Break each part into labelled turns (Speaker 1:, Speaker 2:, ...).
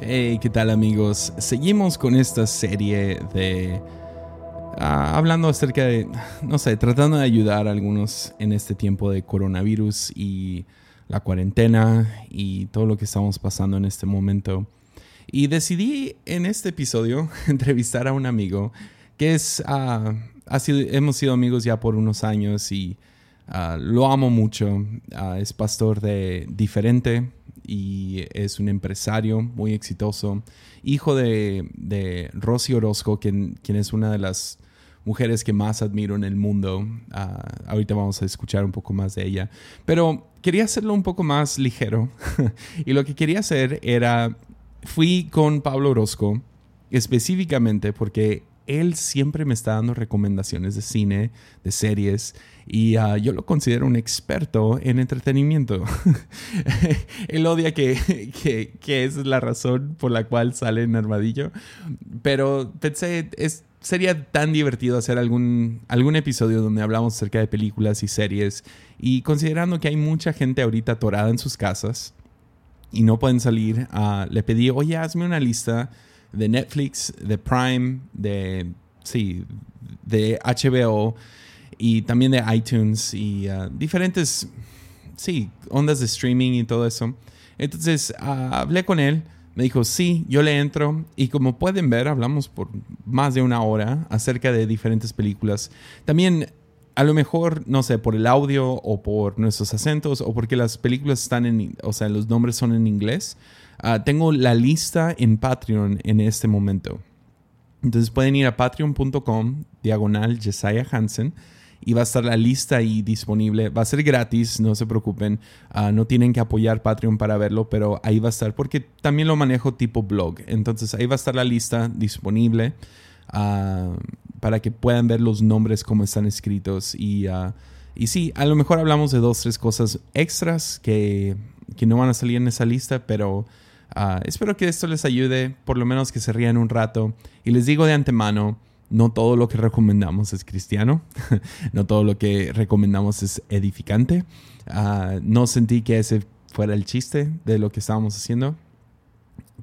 Speaker 1: Hey, ¿qué tal amigos? Seguimos con esta serie de... ah, hablando acerca de, no sé, tratando de ayudar a algunos en este tiempo de coronavirus y la cuarentena y todo lo que estamos pasando en este momento. Y decidí en este episodio entrevistar a un amigo que es, ah, hemos sido amigos ya por unos años y ah, lo amo mucho. Es pastor de Diferente y es un empresario muy exitoso, hijo de, de Rosy Orozco, quien, quien es una de las mujeres que más admiro en el mundo. Ah, ahorita vamos a escuchar un poco más de ella. Pero quería hacerlo un poco más ligero. y lo que quería hacer era, fui con Pablo Orozco específicamente porque él siempre me está dando recomendaciones de cine, de series, y ah, yo lo considero un experto en entretenimiento. él odia que, que, es la razón por la cual sale en Armadillo, pero pensé, es, sería tan divertido hacer algún, algún episodio donde hablamos acerca de películas y series, y considerando que hay mucha gente ahorita atorada en sus casas y no pueden salir, ah, le pedí, oye, hazme una lista de Netflix, de Prime, de, sí, de HBO y también de iTunes y uh, diferentes, sí, ondas de streaming y todo eso. Entonces uh, hablé con él, me dijo, sí, yo le entro y como pueden ver, hablamos por más de una hora acerca de diferentes películas. También a lo mejor, no sé, por el audio o por nuestros acentos o porque las películas están en, o sea, los nombres son en inglés. Uh, tengo la lista en Patreon en este momento. Entonces pueden ir a patreon.com, diagonal Jesiah Hansen, y va a estar la lista ahí disponible. Va a ser gratis, no se preocupen. Uh, no tienen que apoyar Patreon para verlo, pero ahí va a estar, porque también lo manejo tipo blog. Entonces ahí va a estar la lista disponible uh, para que puedan ver los nombres como están escritos. Y, y sí, a lo mejor hablamos de dos, tres cosas extras que, que no van a salir en esa lista, pero... Uh, espero que esto les ayude, por lo menos que se rían un rato. Y les digo de antemano, no todo lo que recomendamos es cristiano, no todo lo que recomendamos es edificante. Uh, no sentí que ese fuera el chiste de lo que estábamos haciendo,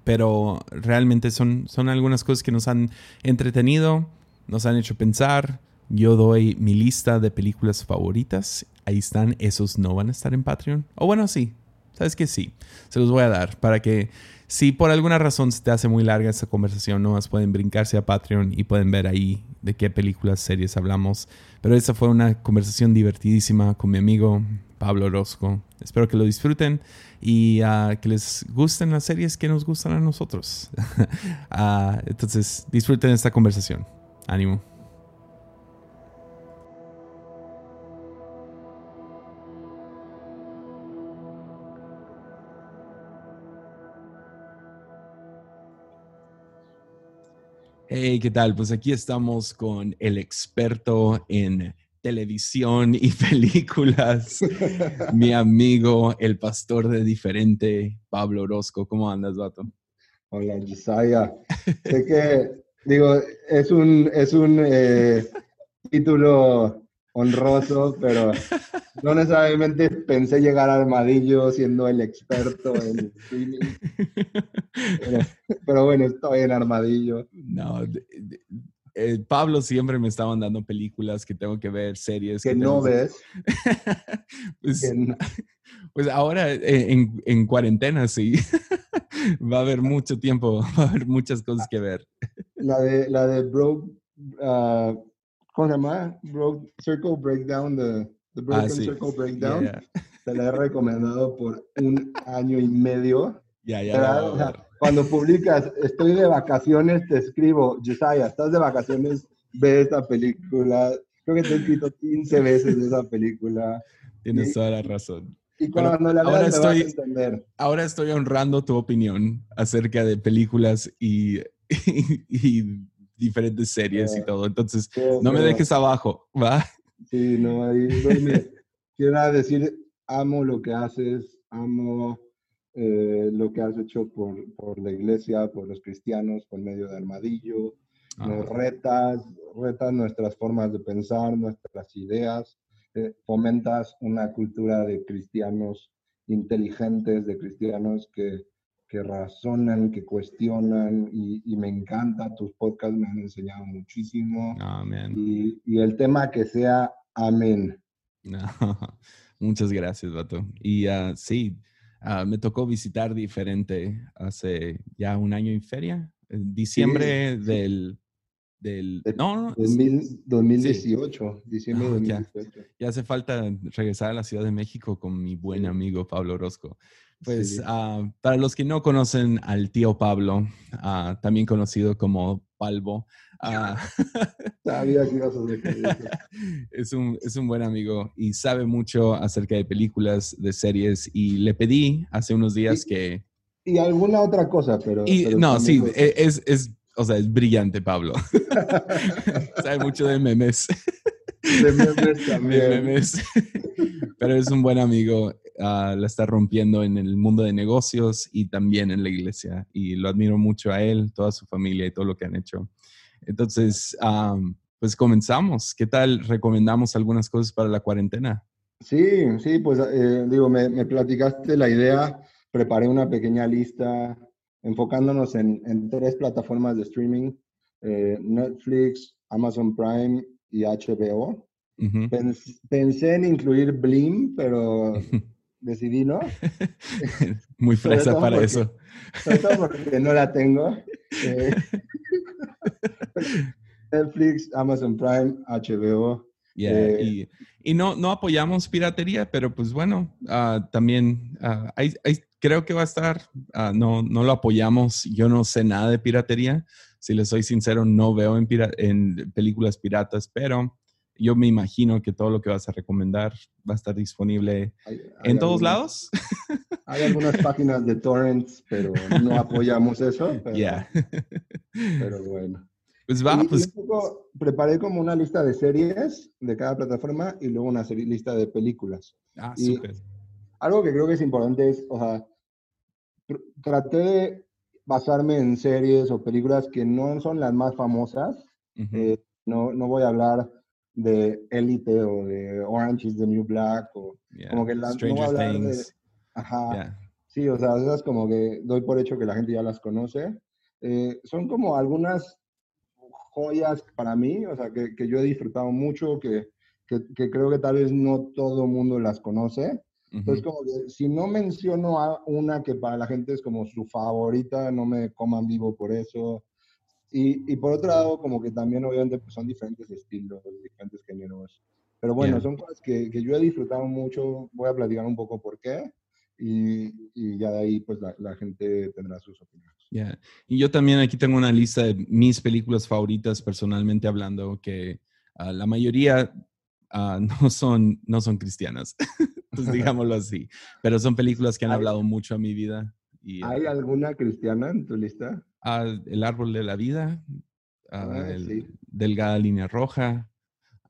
Speaker 1: pero realmente son, son algunas cosas que nos han entretenido, nos han hecho pensar. Yo doy mi lista de películas favoritas. Ahí están, esos no van a estar en Patreon. O bueno, sí, sabes que sí, se los voy a dar para que si por alguna razón se te hace muy larga esta conversación, no más pueden brincarse a Patreon y pueden ver ahí de qué películas, series hablamos. Pero esta fue una conversación divertidísima con mi amigo Pablo Orozco. Espero que lo disfruten y uh, que les gusten las series que nos gustan a nosotros. uh, entonces, disfruten esta conversación. Ánimo. Hey, ¿qué tal? Pues aquí estamos con el experto en televisión y películas, mi amigo, el pastor de diferente, Pablo Orozco. ¿Cómo andas, vato?
Speaker 2: Hola, Josiah. sé que, digo, es un, es un eh, título honroso, pero no necesariamente pensé llegar a Armadillo siendo el experto en streaming. Pero, pero bueno, estoy en Armadillo.
Speaker 1: No, de, de, eh, Pablo siempre me está mandando películas que tengo que ver, series.
Speaker 2: Que, que no
Speaker 1: que...
Speaker 2: ves.
Speaker 1: pues,
Speaker 2: que no.
Speaker 1: pues, ahora eh, en, en, cuarentena sí. va a haber mucho tiempo, va a haber muchas cosas que ver.
Speaker 2: La de, la de Bro, uh, ¿cómo se llama? Bro, Circle Breakdown, the, the Broken
Speaker 1: ah, sí.
Speaker 2: Circle Breakdown.
Speaker 1: Yeah, yeah.
Speaker 2: Te la he recomendado por un año y medio.
Speaker 1: Ya, ya.
Speaker 2: O sea, cuando publicas, estoy de vacaciones, te escribo, Josiah, estás de vacaciones, ve esta película. Creo que te he escrito 15 veces de esa película.
Speaker 1: Tienes
Speaker 2: y,
Speaker 1: toda la razón.
Speaker 2: Y cuando bueno, la veas,
Speaker 1: ahora estoy,
Speaker 2: vas a entender.
Speaker 1: Ahora estoy honrando tu opinión acerca de películas y, y, y diferentes series
Speaker 2: Yeah.
Speaker 1: y todo. Entonces, no me dejes abajo, ¿va?
Speaker 2: Sí, no, ahí mire, quiero decir, amo lo que haces, amo eh, lo que has hecho por, por la iglesia, por los cristianos, por medio de Armadillo. Nos
Speaker 1: Ah,
Speaker 2: retas, retas nuestras formas de pensar, nuestras ideas, eh, fomentas una cultura de cristianos inteligentes, de cristianos que que razonan, que cuestionan y, me encanta. Tus podcasts me han enseñado muchísimo.
Speaker 1: Amén.
Speaker 2: Y, y el tema que sea amén.
Speaker 1: No, muchas gracias, Vato. Y uh, sí, uh, me tocó visitar diferente hace ya un año en feria, en diciembre
Speaker 2: Sí, sí.
Speaker 1: del, del...
Speaker 2: De-
Speaker 1: No, no,
Speaker 2: 2000 2018, diciembre de
Speaker 1: Ah, ya.
Speaker 2: 2018.
Speaker 1: ya hace falta regresar a la Ciudad de México con mi buen
Speaker 2: Sí.
Speaker 1: amigo Pablo Orozco. Pues
Speaker 2: Sí.
Speaker 1: ah, para los que no conocen al tío Pablo, ah, también conocido como Palvo, ah,
Speaker 2: Sabía que ibas a decir eso.
Speaker 1: es, un, es un buen amigo y sabe mucho acerca de películas, de series y le pedí hace unos días
Speaker 2: Y-
Speaker 1: que...
Speaker 2: Y alguna otra cosa, pero...
Speaker 1: Y
Speaker 2: pero
Speaker 1: no, sí, e- es, es, o sea, es brillante Pablo. sabe mucho de memes.
Speaker 2: de memes
Speaker 1: de
Speaker 2: también.
Speaker 1: memes. Pero es un buen amigo, ah, la está rompiendo en el mundo de negocios y también en la iglesia. Y lo admiro mucho a él, toda su familia y todo lo que han hecho. Entonces, am, pues comenzamos. ¿Qué tal? Recomendamos algunas cosas para la cuarentena.
Speaker 2: Sí, sí, pues eh, digo, me, me platicaste la idea, preparé una pequeña lista enfocándonos en, en tres plataformas de streaming, eh, Netflix, Amazon Prime y HBO.
Speaker 1: Ujú.
Speaker 2: Pens- pensé en incluir Blim, pero decidí no,
Speaker 1: Muy fresa para
Speaker 2: porque-
Speaker 1: eso.
Speaker 2: sobre todo porque no la tengo. Eh, Netflix, Amazon Prime, HBO.
Speaker 1: Yeah,
Speaker 2: Eh,
Speaker 1: y y no, no apoyamos piratería, pero pues bueno, ah, también hay- hay- creo que va a estar, ah, no, no lo apoyamos, yo no sé nada de piratería, si les soy sincero, no veo en, pira- en películas piratas, pero yo me imagino que todo lo que vas a recomendar va a estar disponible
Speaker 2: Hay- hay
Speaker 1: en todos
Speaker 2: algunas-
Speaker 1: lados.
Speaker 2: Hay algunas páginas de torrents, pero no apoyamos eso. Pero,
Speaker 1: Ya.
Speaker 2: pero bueno.
Speaker 1: Pues va,
Speaker 2: Y- y
Speaker 1: pues
Speaker 2: un poco preparé como una lista de series de cada plataforma y luego una serie- lista de películas.
Speaker 1: ah,
Speaker 2: y-
Speaker 1: súper.
Speaker 2: Algo que creo que es importante es, o sea, tr- traté de basarme en series o películas que no son las más famosas.
Speaker 1: Ujú.
Speaker 2: Eh, no, no voy a hablar de Elite o de Orange is the New Black o,
Speaker 1: Yeah.
Speaker 2: como que la- no voy a
Speaker 1: Stranger
Speaker 2: hablar de-
Speaker 1: Things.
Speaker 2: ajá,
Speaker 1: Yeah.
Speaker 2: Sí, o sea, esas como que doy por hecho que la gente ya las conoce. Eh, son como algunas joyas para mí, o sea, que, que yo he disfrutado mucho, que, que, que creo que tal vez no todo el mundo las conoce. Entonces, como que si no menciono a una que para la gente es como su favorita, no me coman vivo por eso. Y, y por otro lado, como que también obviamente pues, son diferentes estilos, diferentes géneros. Pero bueno,
Speaker 1: Yeah.
Speaker 2: son cosas que, que yo he disfrutado mucho. Voy a platicar un poco por qué. Y, y ya de ahí pues la, la gente tendrá sus opiniones.
Speaker 1: Yeah. Y yo también aquí tengo una lista de mis películas favoritas, personalmente hablando, que ah, la mayoría ah, no, son, no son cristianas, pues digámoslo así, pero son películas que han hablado mucho a mi vida. Y,
Speaker 2: ¿Hay alguna cristiana en tu lista?
Speaker 1: ah, El árbol de la vida, ah,
Speaker 2: Ah,
Speaker 1: el
Speaker 2: sí.
Speaker 1: Delgada línea roja,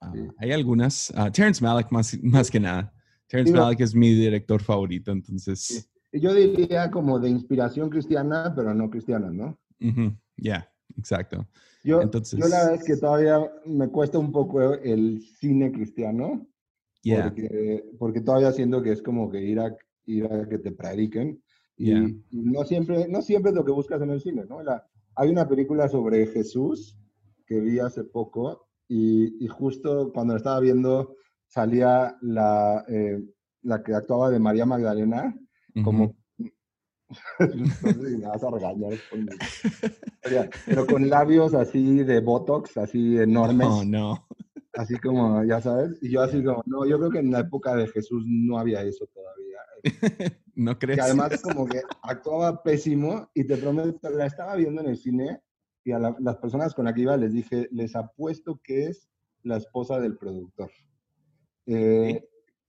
Speaker 1: ah,
Speaker 2: Sí.
Speaker 1: hay algunas. ah, Terrence Malick más, más que nada. Terrence
Speaker 2: Digo-
Speaker 1: Malick es mi director favorito, entonces,
Speaker 2: Sí. Yo diría como de inspiración cristiana, pero no cristiana, ¿no?
Speaker 1: ujú, yeah, exacto.
Speaker 2: Yo,
Speaker 1: Entonces-
Speaker 2: yo la verdad es que todavía me cuesta un poco el cine cristiano,
Speaker 1: Yeah,
Speaker 2: porque, porque todavía siento que es como que ir a, ir a que te prediquen. Y,
Speaker 1: Yeah.
Speaker 2: y no, siempre, no siempre es lo que buscas en el cine, ¿no? La- hay una película sobre Jesús que vi hace poco y, y justo cuando la estaba viendo salía la, eh, la que actuaba de María Magdalena como... no sé si me vas a regañar. Pero con labios así de Botox, así enormes.
Speaker 1: Oh, no.
Speaker 2: Así como, ya sabes, y yo así como, no, yo creo que en la época de Jesús no había eso todavía.
Speaker 1: ¿No crees?
Speaker 2: Que además como que actuaba pésimo y te prometo, la estaba viendo en el cine y a la- las personas con las que iba les dije, les apuesto que es la esposa del productor. Eh,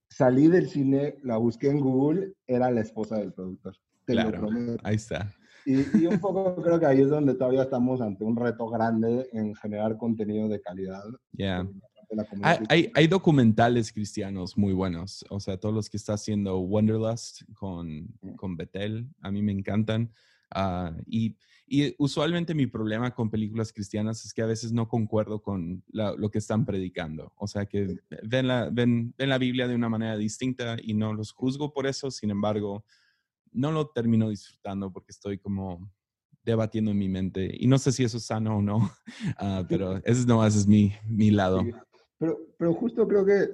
Speaker 2: Salí del cine, la busqué en Google, era la esposa del productor. Te lo
Speaker 1: Claro,
Speaker 2: prometo.
Speaker 1: ahí está.
Speaker 2: Y, y un poco creo que ahí es donde todavía estamos ante un reto grande en generar contenido de calidad.
Speaker 1: Yeah.
Speaker 2: De la comunidad
Speaker 1: Hay, hay, documentales cristianos muy buenos. O sea, todos los que está haciendo Wonderlust con, con Betel, a mí me encantan. Ah, y, y usualmente mi problema con películas cristianas es que a veces no concuerdo con la- lo que están predicando. O sea, que ven la, ven, ven la Biblia de una manera distinta y no los juzgo por eso. Sin embargo, no lo termino disfrutando porque estoy como debatiendo en mi mente. Y no sé si eso es sano o no, ah, pero ese no es mi, mi lado.
Speaker 2: Pero, pero justo creo que,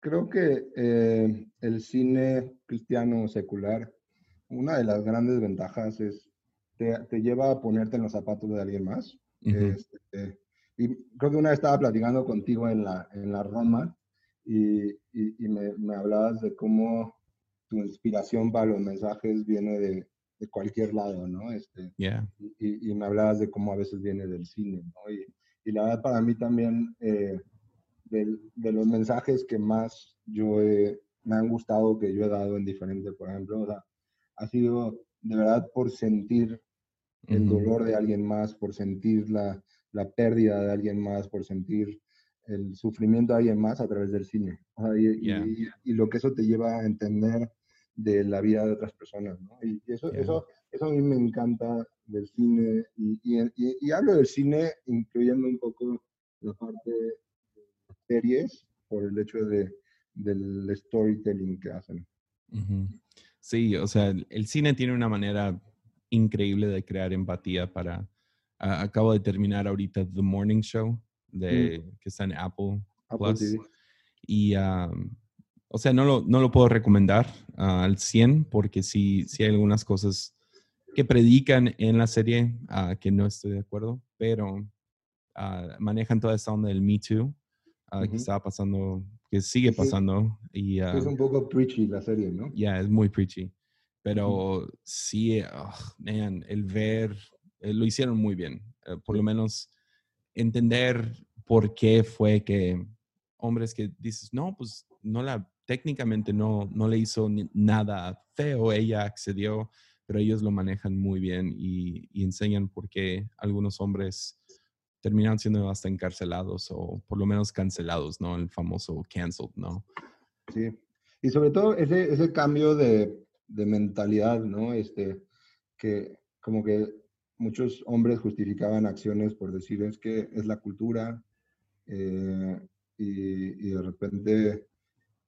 Speaker 2: creo que eh, el cine cristiano secular, una de las grandes ventajas es, te, te lleva a ponerte en los zapatos de alguien más. Este, y creo que una vez estaba platicando contigo en la, en la Roma y, y, me, me, hablabas de cómo tu inspiración para los mensajes viene de, de cualquier lado, ¿no? Este, y, y, me hablabas de cómo a veces viene del cine, ¿no? Y, y la verdad para mí también, eh, de, de, los mensajes que más yo me han gustado, que yo he dado en diferentes, por ejemplo, o sea, ha sido de verdad por sentir el dolor de alguien más, por sentir la, la, pérdida de alguien más, por sentir el sufrimiento de alguien más a través del cine. O sea, y, y, lo que eso te lleva a entender de la vida de otras personas, ¿no? Y, eso, eso, eso a mí me encanta del cine, y, y, hablo del cine incluyendo un poco la parte series por el hecho de, del storytelling que hacen.
Speaker 1: Sí, o sea, el cine tiene una manera increíble de crear empatía para... acabo de terminar ahorita The Morning Show, de, mm. que está en Apple, Plus. Y o sea, no lo, no lo puedo recomendar ah, al 100 porque sí, sí hay algunas cosas que predican en la serie uh, que no estoy de acuerdo, pero uh, manejan toda esa onda del Me Too que estaba pasando, que sigue pasando. Y,
Speaker 2: es un poco preachy la serie, ¿no?
Speaker 1: Ya, es muy preachy. Pero sí, man, el ver, eh, lo hicieron muy bien. Eh, por lo menos entender por qué fue que hombres que dices, no, pues no la técnicamente no, no le hizo nada feo, ella accedió, pero ellos lo manejan muy bien y, enseñan por qué algunos hombres terminan siendo hasta encarcelados o por lo menos cancelados, ¿no? El famoso canceled, ¿no?
Speaker 2: Sí, y sobre todo ese, ese cambio de, de mentalidad, ¿no? Este, que como que muchos hombres justificaban acciones por decir es que es la cultura eh, y, y, de repente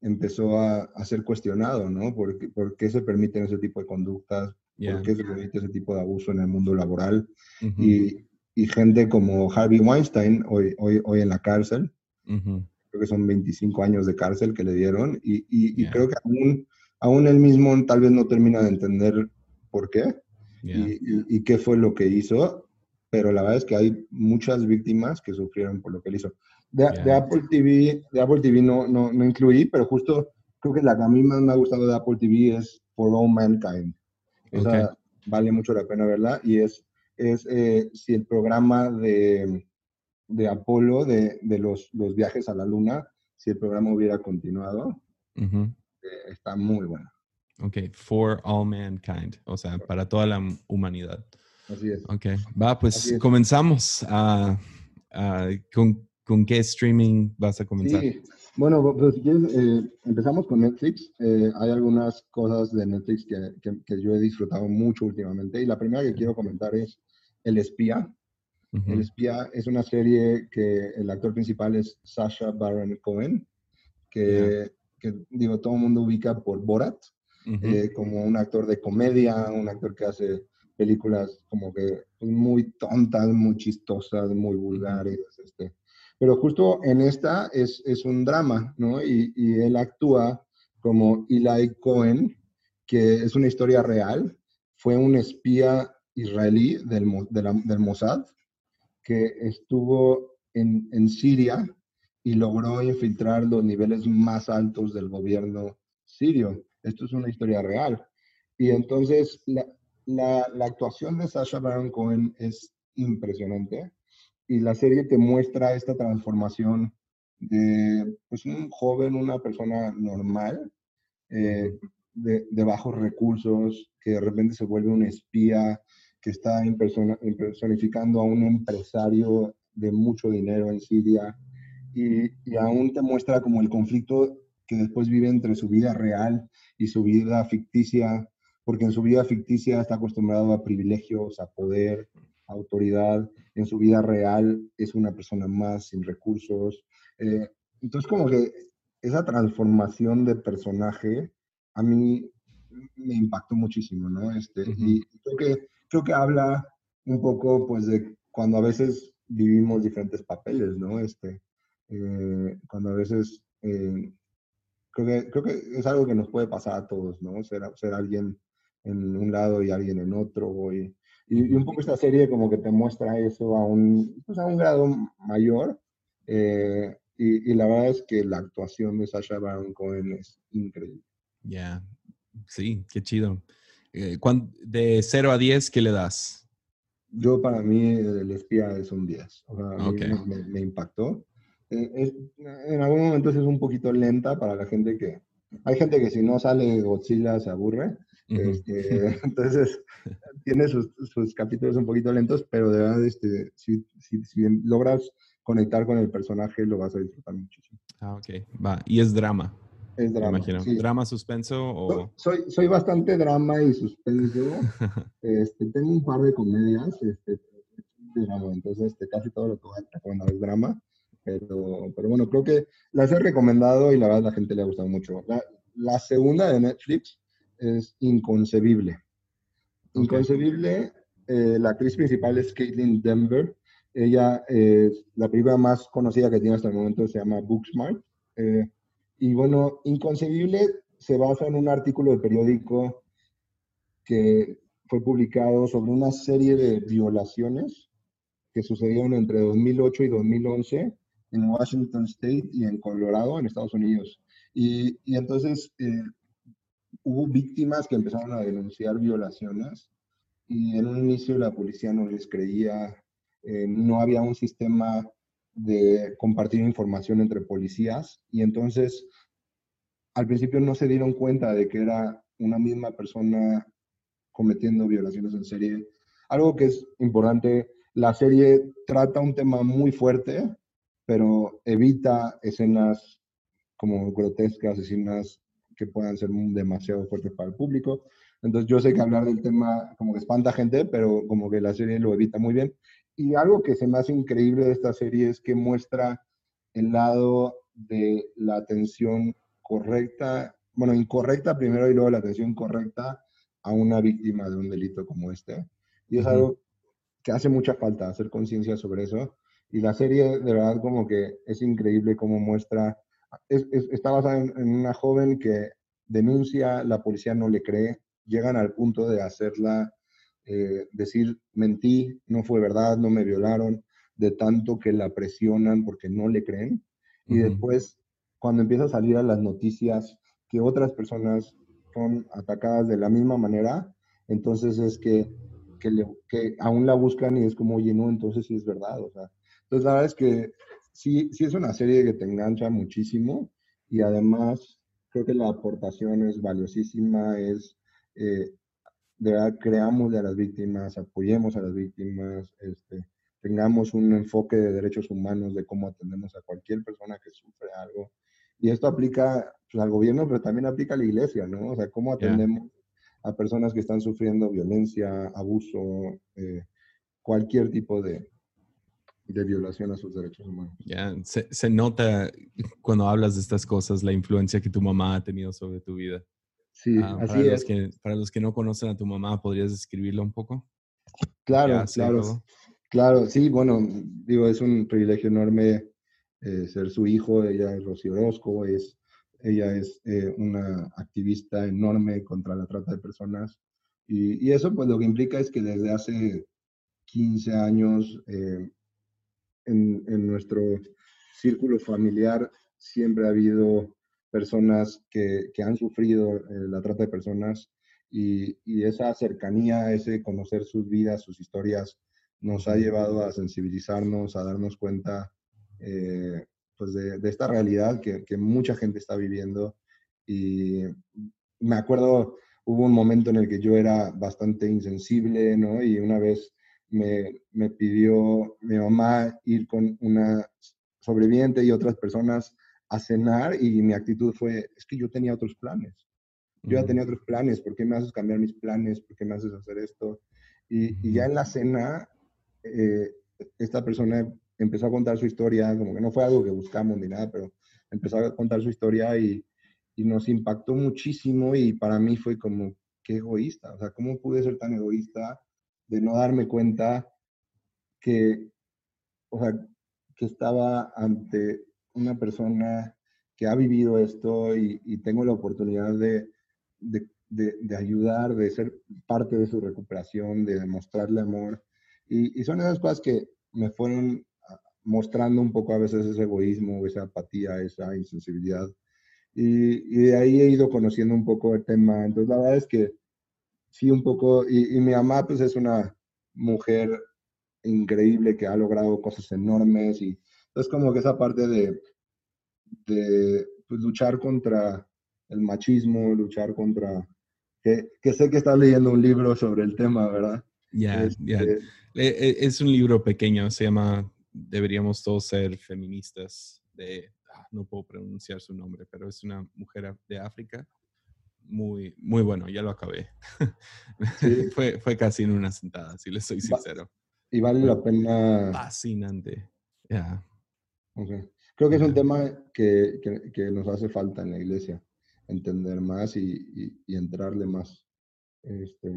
Speaker 2: empezó a, a, ser cuestionado, ¿no? ¿Por qué, ¿Por qué, se permiten ese tipo de conductas? ¿Por qué se permite ese tipo de abuso en el mundo laboral? y, y, gente como Harvey Weinstein hoy, hoy, hoy en la cárcel, creo que son 25 años de cárcel que le dieron, y, y creo que aún, aún él mismo tal vez no termina de entender por qué y, qué fue lo que hizo, pero la verdad es que hay muchas víctimas que sufrieron por lo que él hizo. De, Apple TV, de Apple TV no, no, no, incluí, pero justo creo que la que a mí más me ha gustado de Apple TV es For All Mankind. Esa vale mucho la pena verla y es, es eh, si el programa de, de Apolo, de, de los, los, viajes a la luna, si el programa hubiera continuado, eh, está muy bueno.
Speaker 1: Ok, For All Mankind, o sea, para toda la humanidad.
Speaker 2: Así es.
Speaker 1: Ok, va, pues comenzamos a, con ¿Con qué streaming vas a comenzar? Sí,
Speaker 2: bueno, pues si quieres, eh, empezamos con Netflix. Eh, hay algunas cosas de Netflix que, que, yo he disfrutado mucho últimamente. Y la primera que quiero comentar es El Espía. El Espía es una serie que el actor principal es Sasha Baron Cohen, que, que digo, todo el mundo ubica por Borat, eh, como un actor de comedia, un actor que hace películas como que pues, muy tontas, muy chistosas, muy vulgares. Este, pero justo en esta es, es un drama, ¿no? Y, y, él actúa como Eli Cohen, que es una historia real. Fue un espía israelí del, del Mossad que estuvo en, en Siria y logró infiltrar los niveles más altos del gobierno sirio. Esto es una historia real. Y entonces la, la, actuación de Sasha Baron Cohen es impresionante y la serie te muestra esta transformación de pues, un joven, una persona normal, eh, de, bajos recursos, que de repente se vuelve un espía, que está impersonificando a un empresario de mucho dinero en Siria, y, y aún te muestra como el conflicto que después vive entre su vida real y su vida ficticia, porque en su vida ficticia está acostumbrado a privilegios, a poder, autoridad, en su vida real es una persona más sin recursos. Eh, entonces, como que esa transformación de personaje a mí me impactó muchísimo, ¿no? Este, Y creo que, creo que habla un poco, pues, de cuando a veces vivimos diferentes papeles, ¿no? Este, eh, cuando a veces, eh, creo, que, creo que es algo que nos puede pasar a todos, ¿no? Ser, ser alguien en un lado y alguien en otro. Y, y, un poco esta serie como que te muestra eso a un, pues a un grado mayor. Eh, y, y, la verdad es que la actuación de Sasha Baron Cohen es increíble.
Speaker 1: Ya, sí, qué chido. de 0 a 10, ¿qué le das?
Speaker 2: Yo para mí el espía es un 10. O sea, me, impactó. Eh, en algunos momentos es un poquito lenta para la gente que... Hay gente que si no sale Godzilla se aburre. este, entonces tiene sus, sus, capítulos un poquito lentos, pero de verdad, este, si, si, si, logras conectar con el personaje, lo vas a disfrutar muchísimo.
Speaker 1: Ah, ok. Va. Y es drama.
Speaker 2: Es drama.
Speaker 1: Imagino. ¿Drama, suspenso o...?
Speaker 2: Soy, soy bastante drama y suspenso. este, tengo un par de comedias, este, drama, entonces este, casi todo lo que voy a recomendar es drama. Pero, pero bueno, creo que las he recomendado y la verdad la gente le ha gustado mucho. La, la segunda de Netflix es Inconcebible. Inconcebible, eh, la actriz principal es Caitlin Denver. Ella, eh, la película más conocida que tiene hasta el momento se llama Booksmart. Eh, y bueno, Inconcebible se basa en un artículo de periódico que fue publicado sobre una serie de violaciones que sucedieron entre 2008 y 2011 en Washington State y en Colorado, en Estados Unidos. Y, entonces eh, hubo víctimas que empezaron a denunciar violaciones y en un inicio la policía no les creía, eh, no había un sistema de compartir información entre policías y entonces al principio no se dieron cuenta de que era una misma persona cometiendo violaciones en serie. Algo que es importante, la serie trata un tema muy fuerte, pero evita escenas como grotescas, escenas que puedan ser demasiado fuertes para el público. Entonces yo sé que hablar del tema como que espanta gente, pero como que la serie lo evita muy bien. Y algo que se me hace increíble de esta serie es que muestra el lado de la atención correcta, bueno, incorrecta primero y luego la atención correcta a una víctima de un delito como este. Y es algo que hace mucha falta, hacer conciencia sobre eso. Y la serie, de verdad, como que es increíble cómo muestra, está basada en, en, una joven que denuncia, la policía no le cree, llegan al punto de hacerla eh, decir, mentí, no fue verdad, no me violaron, de tanto que la presionan porque no le creen. Y después, cuando empieza a salir a las noticias que otras personas son atacadas de la misma manera, entonces es que, que, aún la buscan y es como, oye, no, entonces sí es verdad. O sea, entonces la verdad es que sí, sí es una serie que te engancha muchísimo y además creo que la aportación es valiosísima, es eh, creamos a las víctimas, apoyemos a las víctimas, este, tengamos un enfoque de derechos humanos, de cómo atendemos a cualquier persona que sufre algo. Y esto aplica pues, al gobierno, pero también aplica a la iglesia, ¿no? O sea, cómo atendemos a personas que están sufriendo violencia, abuso, eh, cualquier tipo de, de violación a sus derechos humanos.
Speaker 1: Ya, se, se, nota cuando hablas de estas cosas la influencia que tu mamá ha tenido sobre tu vida.
Speaker 2: Sí,
Speaker 1: ah,
Speaker 2: así
Speaker 1: para
Speaker 2: es.
Speaker 1: Los que, para los que no conocen a tu mamá, ¿podrías describirla un poco?
Speaker 2: Claro, claro. Claro, sí, bueno, digo, es un privilegio enorme eh, ser su hijo. Ella es Rocío Orozco, es, ella es eh, una activista enorme contra la trata de personas. Y, y, eso, pues, lo que implica es que desde hace 15 años eh, en, en nuestro círculo familiar siempre ha habido personas que, que han sufrido eh, la trata de personas y, y, esa cercanía, ese conocer sus vidas, sus historias, nos ha llevado a sensibilizarnos, a darnos cuenta eh, pues de, de, esta realidad que, que, mucha gente está viviendo. Y me acuerdo, hubo un momento en el que yo era bastante insensible, ¿no? Y una vez me, me pidió mi mamá ir con una sobreviviente y otras personas a cenar y mi actitud fue, es que yo tenía otros planes. Yo ya tenía otros planes, ¿por qué me haces cambiar mis planes? ¿Por qué me haces hacer esto? Y, y ya en la cena, eh, esta persona empezó a contar su historia, como que no fue algo que buscamos ni nada, pero empezó a contar su historia y, y nos impactó muchísimo y para mí fue como, qué egoísta, o sea, ¿cómo pude ser tan egoísta de no darme cuenta que, o sea, que estaba ante una persona que ha vivido esto y, tengo la oportunidad de, de, de, ayudar, de ser parte de su recuperación, de demostrarle amor. Y, son esas cosas que me fueron ah, mostrando un poco a veces ese egoísmo, esa apatía, esa insensibilidad. Y, y, de ahí he ido conociendo un poco el tema. Entonces, la verdad es que sí, un poco, y, y mi mamá pues es una mujer increíble que ha logrado cosas enormes y es como que esa parte de, de pues, luchar contra el machismo, luchar contra... Que, que, sé que estás leyendo un libro sobre el tema, ¿verdad?
Speaker 1: Ya, ya. Este e, e, es un libro pequeño, se llama Deberíamos todos ser feministas, de, ah, no puedo pronunciar su nombre, pero es una mujer de África. Muy, muy bueno, ya lo acabé. fue, fue casi en una sentada, si le soy sincero.
Speaker 2: Y vale la pena.
Speaker 1: Fascinante. Ya.
Speaker 2: Creo que es un tema que, que, nos hace falta en la iglesia, entender más y, y, entrarle más. Este,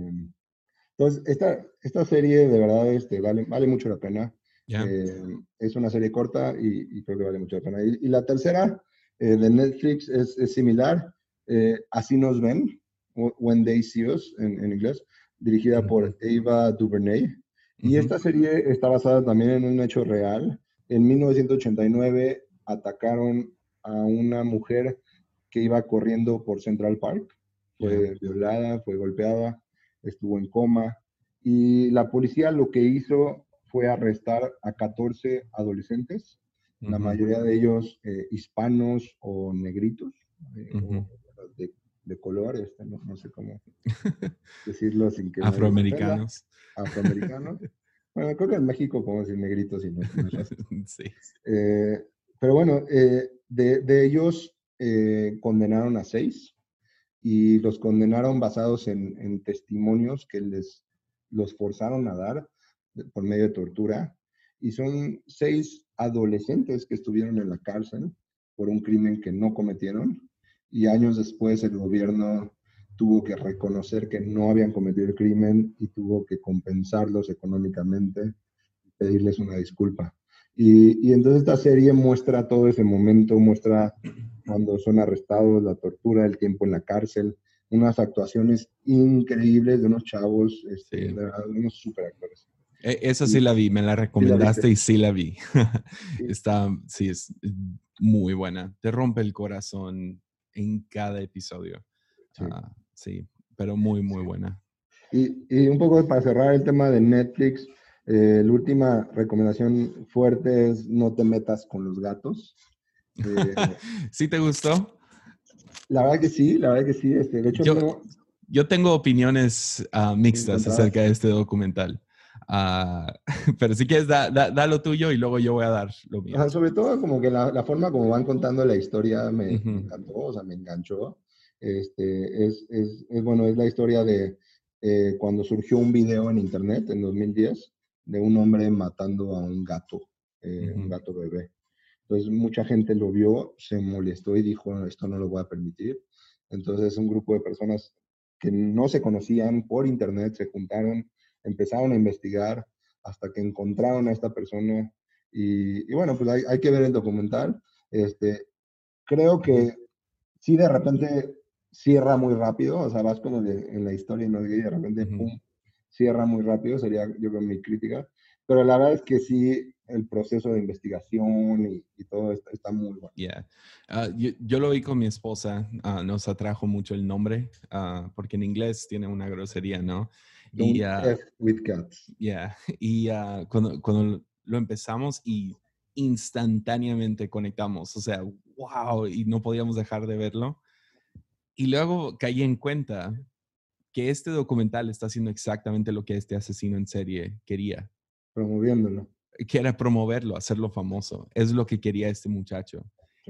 Speaker 2: entonces, esta, esta serie de verdad este, vale, vale mucho la pena. Eh, es una serie corta y, creo que vale mucho la pena. Y, la tercera eh, de Netflix es, es similar, eh, Así nos ven, When They See Us en, en inglés, dirigida por Eva DuVernay. Y esta serie está basada también en un hecho real. En 1989 atacaron a una mujer que iba corriendo por Central Park. Fue violada, fue golpeada, estuvo en coma. Y la policía lo que hizo fue arrestar a 14 adolescentes, la mayoría de ellos eh, hispanos o negritos, eh, de, color, este, no, sé cómo decirlo sin que...
Speaker 1: Afroamericanos.
Speaker 2: Afroamericanos. Bueno, creo que en México como decir negritos y no, sí. Eh, pero bueno, eh, de, ellos eh, condenaron a seis y los condenaron basados en, testimonios que les los forzaron a dar por medio de tortura. Y son seis adolescentes que estuvieron en la cárcel por un crimen que no cometieron. Y años después el gobierno tuvo que reconocer que no habían cometido el crimen y tuvo que compensarlos económicamente y pedirles una disculpa. Y, entonces esta serie muestra todo ese momento, muestra cuando son arrestados, la tortura, el tiempo en la cárcel, unas actuaciones increíbles de unos chavos, este, de unos super actores.
Speaker 1: E, esa sí la vi, me la recomendaste y sí la vi. Está, sí, es muy buena. Te rompe el corazón en cada episodio. Sí, ah, pero muy, muy buena.
Speaker 2: Y, y, un poco para cerrar el tema de Netflix, eh, la última recomendación fuerte es no te metas con los gatos.
Speaker 1: Eh, ¿Sí te gustó?
Speaker 2: La verdad que sí, la verdad que sí. Este, de hecho,
Speaker 1: yo, tengo opiniones ah, mixtas acerca de este documental. Ah, pero si quieres, da, da, lo tuyo y luego yo voy a dar lo mío.
Speaker 2: sobre todo como que la, la, forma como van contando la historia me, encantó, o sea, me enganchó. Este, es, es, es, bueno, es la historia de eh, cuando surgió un video en internet en 2010 de un hombre matando a un gato, eh, un gato bebé. Entonces mucha gente lo vio, se molestó y dijo, esto no lo voy a permitir. Entonces un grupo de personas que no se conocían por internet se juntaron, empezaron a investigar hasta que encontraron a esta persona. Y, bueno, pues hay, hay, que ver el documental. Este, creo que sí de repente cierra muy rápido, o sea, vas como en la historia y no de repente, pum, cierra muy rápido, sería yo creo mi crítica, pero la verdad es que sí, el proceso de investigación y, todo está, está, muy bueno.
Speaker 1: Yeah. Ah, yo, lo vi con mi esposa, uh, nos atrajo mucho el nombre, uh, porque en inglés tiene una grosería, ¿no?
Speaker 2: y, with cats.
Speaker 1: Yeah. Y cuando, cuando lo empezamos y instantáneamente conectamos, o sea, wow, y no podíamos dejar de verlo. Y luego caí en cuenta que este documental está haciendo exactamente lo que este asesino en serie quería.
Speaker 2: Promoviéndolo.
Speaker 1: Que era promoverlo, hacerlo famoso. Es lo que quería este muchacho.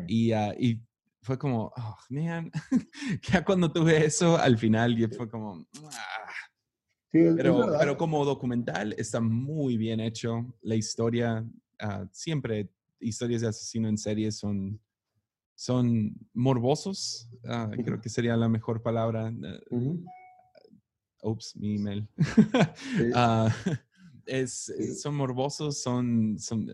Speaker 1: Y, uh, y, fue como, oh, man, ya cuando tuve eso al final, y fue como, ah". sí, pero, pero como documental está muy bien hecho. La historia, uh, siempre historias de asesino en serie son son morbosos, ah, creo que sería la mejor palabra. Uh Ups, mi email. Ah, es, son morbosos, son, son,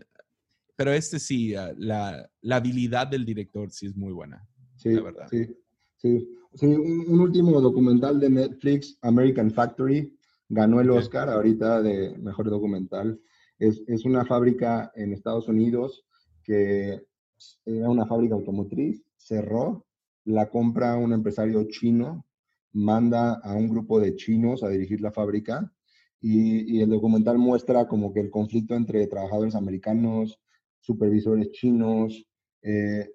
Speaker 1: pero este sí, la, la, habilidad del director sí es muy buena.
Speaker 2: Sí, la verdad. Sí, sí. sí un, último documental de Netflix, American Factory, ganó el Oscar ahorita de mejor documental. Es, es, una fábrica en Estados Unidos que era una fábrica automotriz, cerró, la compra un empresario chino, manda a un grupo de chinos a dirigir la fábrica y, el documental muestra como que el conflicto entre trabajadores americanos, supervisores chinos, eh,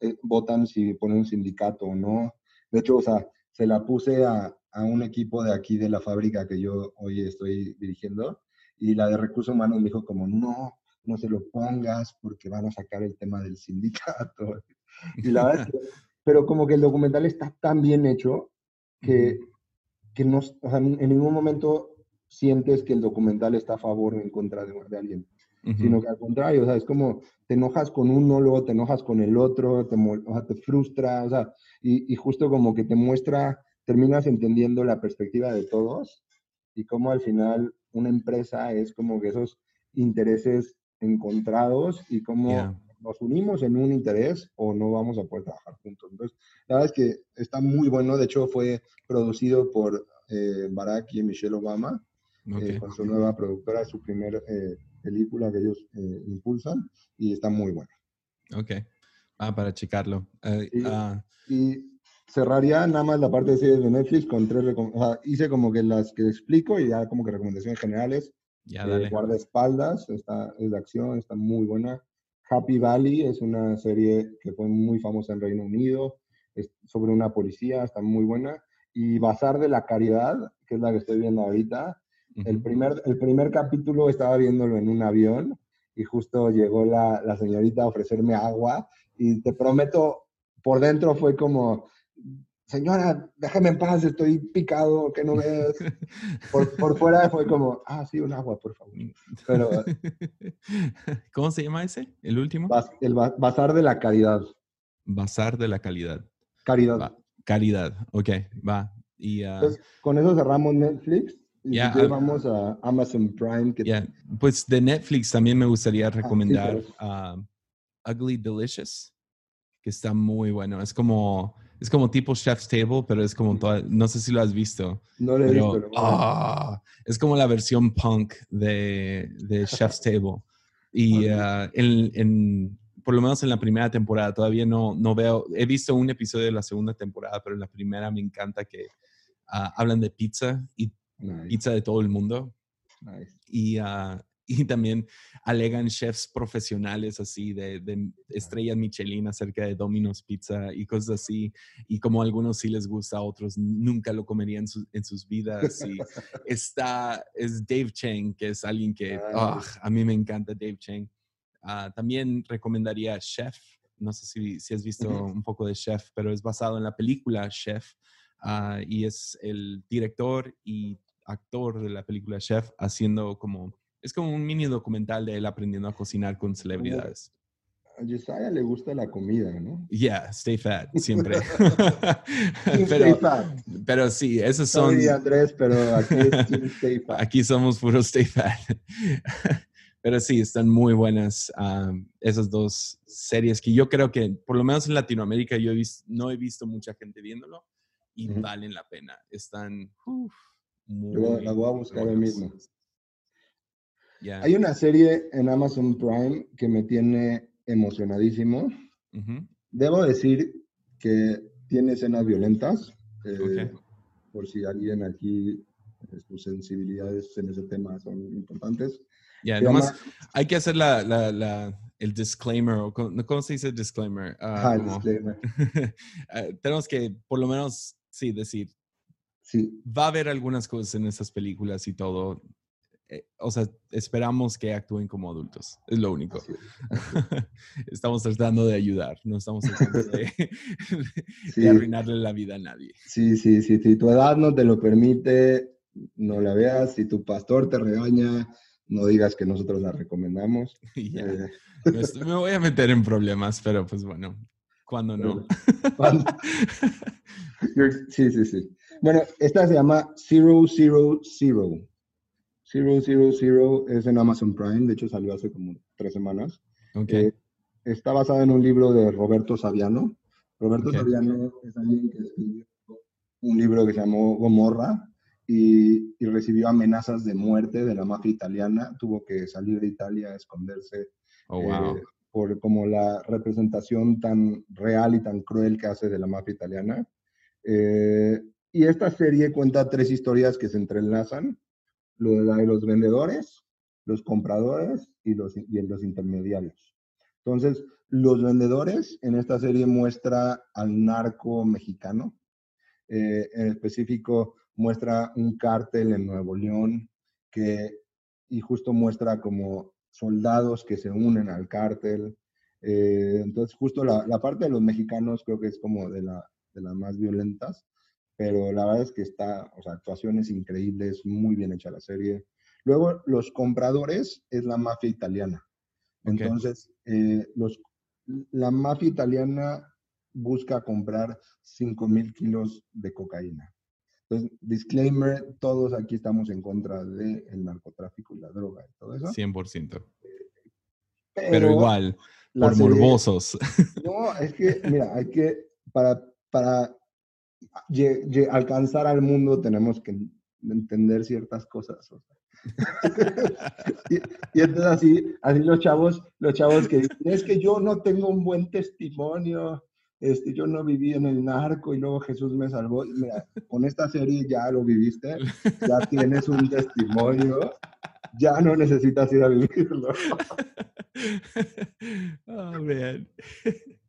Speaker 2: eh, votan si ponen un sindicato o no. De hecho, o sea, se la puse a, a un equipo de aquí de la fábrica que yo hoy estoy dirigiendo y la de recursos humanos me dijo como, no, no se lo pongas porque van a sacar el tema del sindicato. Y la verdad pero como que el documental está tan bien hecho que, que no, o sea, en ningún momento sientes que el documental está a favor o en contra de, de alguien, sino que al contrario, o sea, es como te enojas con uno, luego te enojas con el otro, te, o sea, te frustra, o sea, y, y, justo como que te muestra, terminas entendiendo la perspectiva de todos y cómo al final una empresa es como que esos intereses encontrados y cómo nos unimos en un interés o no vamos a poder trabajar juntos. Entonces, la verdad es que está muy bueno. De hecho, fue producido por eh, Barack y Michelle Obama eh, con su nueva productora, su primera eh, película que ellos impulsan y está muy buena.
Speaker 1: Ok. Ah, para checarlo.
Speaker 2: Ah. Y, cerraría nada más la parte de series de Netflix con tres recomendaciones. hice como que las que explico y ya como que recomendaciones generales.
Speaker 1: Ya, dale.
Speaker 2: guardaespaldas, está, es de acción, está muy buena. Happy Valley es una serie que fue muy famosa en Reino Unido, es sobre una policía, está muy buena. Y Bazar de la Caridad, que es la que estoy viendo ahorita, el, primer, el primer capítulo estaba viéndolo en un avión y justo llegó la, la señorita a ofrecerme agua y te prometo, por dentro fue como, señora, déjame en paz, estoy picado, que no ves. Por, por, fuera fue como, ah, sí, un agua, por favor. Pero,
Speaker 1: ¿Cómo se llama ese? ¿El último?
Speaker 2: el Bazar de la Caridad.
Speaker 1: Bazar de la Calidad.
Speaker 2: Caridad.
Speaker 1: caridad, ok, va. Y,
Speaker 2: uh, con eso cerramos Netflix. Y ya uh, vamos a Amazon Prime.
Speaker 1: Que... Pues de Netflix también me gustaría ah, recomendar uh, Ugly Delicious, que está muy bueno. Es como es como tipo Chef's Table, pero es como toda, no sé si lo has visto.
Speaker 2: No lo he visto.
Speaker 1: Ah, es como la versión punk de, de Chef's Table. Y ah, en, por lo menos en la primera temporada, todavía no, no veo, he visto un episodio de la segunda temporada, pero en la primera me encanta que ah, hablan de pizza y pizza de todo el mundo. Y y también alegan chefs profesionales así de, estrellas Michelin acerca de Domino's Pizza y cosas así. Y como a algunos sí les gusta, a otros nunca lo comerían en sus vidas. Y está, es Dave Chang, que es alguien que ah, a mí me encanta Dave Chang. Ah, también recomendaría Chef. No sé si, si has visto un poco de Chef, pero es basado en la película Chef. Y es el director y actor de la película Chef haciendo como es como un mini documental de él aprendiendo a cocinar con celebridades.
Speaker 2: A Josiah le gusta la comida, ¿no?
Speaker 1: Yeah, stay fat, siempre. pero, stay fat. pero sí, esos son...
Speaker 2: Soy Andrés, pero aquí es stay fat.
Speaker 1: Aquí somos puros stay fat. pero sí, están muy buenas esas dos series que yo creo que, por lo menos en Latinoamérica, yo no he visto mucha gente viéndolo y valen la pena. Están...
Speaker 2: muy, yo la voy a buscar hoy mismo. Hay una serie en Amazon Prime que me tiene emocionadísimo. Debo decir que tiene escenas violentas. Eh, por si alguien aquí, eh, sus sensibilidades en ese tema son importantes.
Speaker 1: Ya, además hay que hacer la, la, el disclaimer, ¿cómo se dice disclaimer?
Speaker 2: ah, el disclaimer.
Speaker 1: Eh, tenemos que, por lo menos, sí, decir,
Speaker 2: sí.
Speaker 1: va a haber algunas cosas en esas películas y todo eh, o sea, esperamos que actúen como adultos, es lo único. estamos tratando de ayudar, no estamos tratando de, arruinarle la vida a nadie.
Speaker 2: Sí, sí, sí, si tu edad no te lo permite, no la veas, si tu pastor te regaña, no digas que nosotros la recomendamos.
Speaker 1: Eh. Me voy a meter en problemas, pero pues bueno, Cuando no.
Speaker 2: sí, sí, sí. Bueno, esta se llama Zero Zero Zero. Zero Zero Zero es en Amazon Prime, de hecho salió hace como tres semanas.
Speaker 1: Okay.
Speaker 2: Eh, está basada en un libro de Roberto Saviano. Roberto Saviano es alguien que escribió un libro que se llamó Gomorra y, y, recibió amenazas de muerte de la mafia italiana. Tuvo que salir de Italia a esconderse
Speaker 1: oh, wow.
Speaker 2: eh, por como la representación tan real y tan cruel que hace de la mafia italiana. Eh, y esta serie cuenta tres historias que se entrelazan, lo de los vendedores, los compradores y los, y los intermediarios. Entonces, los vendedores en esta serie muestra al narco mexicano, eh, en específico muestra un cártel en Nuevo León que, y justo muestra como soldados que se unen al cártel. Eh, entonces, justo la, la, parte de los mexicanos creo que es como de, la, de las más violentas, pero la verdad es que está, o sea, actuaciones increíbles, muy bien hecha la serie. Luego, los compradores es la mafia italiana.
Speaker 1: Okay.
Speaker 2: Entonces, eh, los, la mafia italiana busca comprar 5 mil kilos de cocaína. Entonces, disclaimer, todos aquí estamos en contra del el narcotráfico y la droga y todo eso.
Speaker 1: 100%. Pero, Pero igual, por serie, morbosos.
Speaker 2: No, es que, mira, hay que, para, para alcanzar al mundo tenemos que entender ciertas cosas. O sea. y, y, entonces así, así los chavos, los chavos que dicen, es que yo no tengo un buen testimonio, este, yo no viví en el narco y luego Jesús me salvó. Mira, con esta serie ya lo viviste, ya tienes un testimonio, ya no necesitas ir a vivirlo.
Speaker 1: oh, man.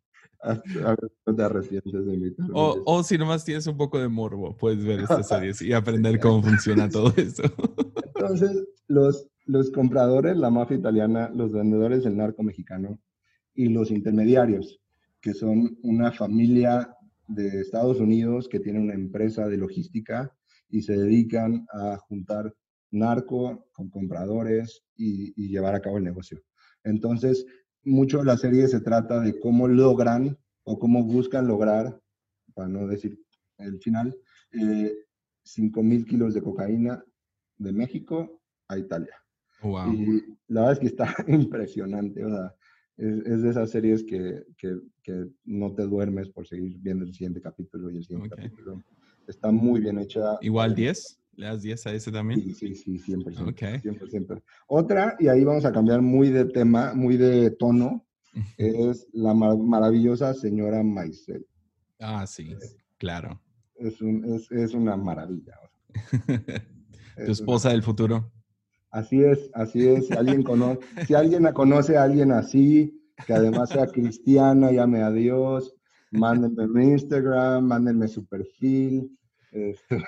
Speaker 2: A ver, no te arrepientes de mí.
Speaker 1: O, o, si nomás tienes un poco de morbo, puedes ver estas series y aprender cómo funciona todo eso.
Speaker 2: Entonces, los, los compradores, la mafia italiana, los vendedores, el narco mexicano y los intermediarios, que son una familia de Estados Unidos que tiene una empresa de logística y se dedican a juntar narco con compradores y, y llevar a cabo el negocio. Entonces, mucho de la serie se trata de cómo logran o cómo buscan lograr, para no decir el final, eh, 5 mil kilos de cocaína de México a Italia.
Speaker 1: Wow.
Speaker 2: Y la verdad es que está impresionante, o sea, es, es de esas series que, que, que, no te duermes por seguir viendo el siguiente capítulo y el siguiente okay. capítulo. Está muy bien hecha.
Speaker 1: ¿Igual 10? ¿Le das 10 a ese también?
Speaker 2: Sí, sí, sí, 100%,
Speaker 1: okay.
Speaker 2: 100%. Otra, y ahí vamos a cambiar muy de tema, muy de tono, es la mar maravillosa señora Maisel.
Speaker 1: Ah, sí, claro.
Speaker 2: Es, un, es, es una maravilla.
Speaker 1: ¿Tu esposa una... del futuro?
Speaker 2: Así es, así es. Si alguien, conoce, si alguien conoce a alguien así, que además sea cristiana, llame a Dios, mándenme mi Instagram, mándenme su perfil. Este...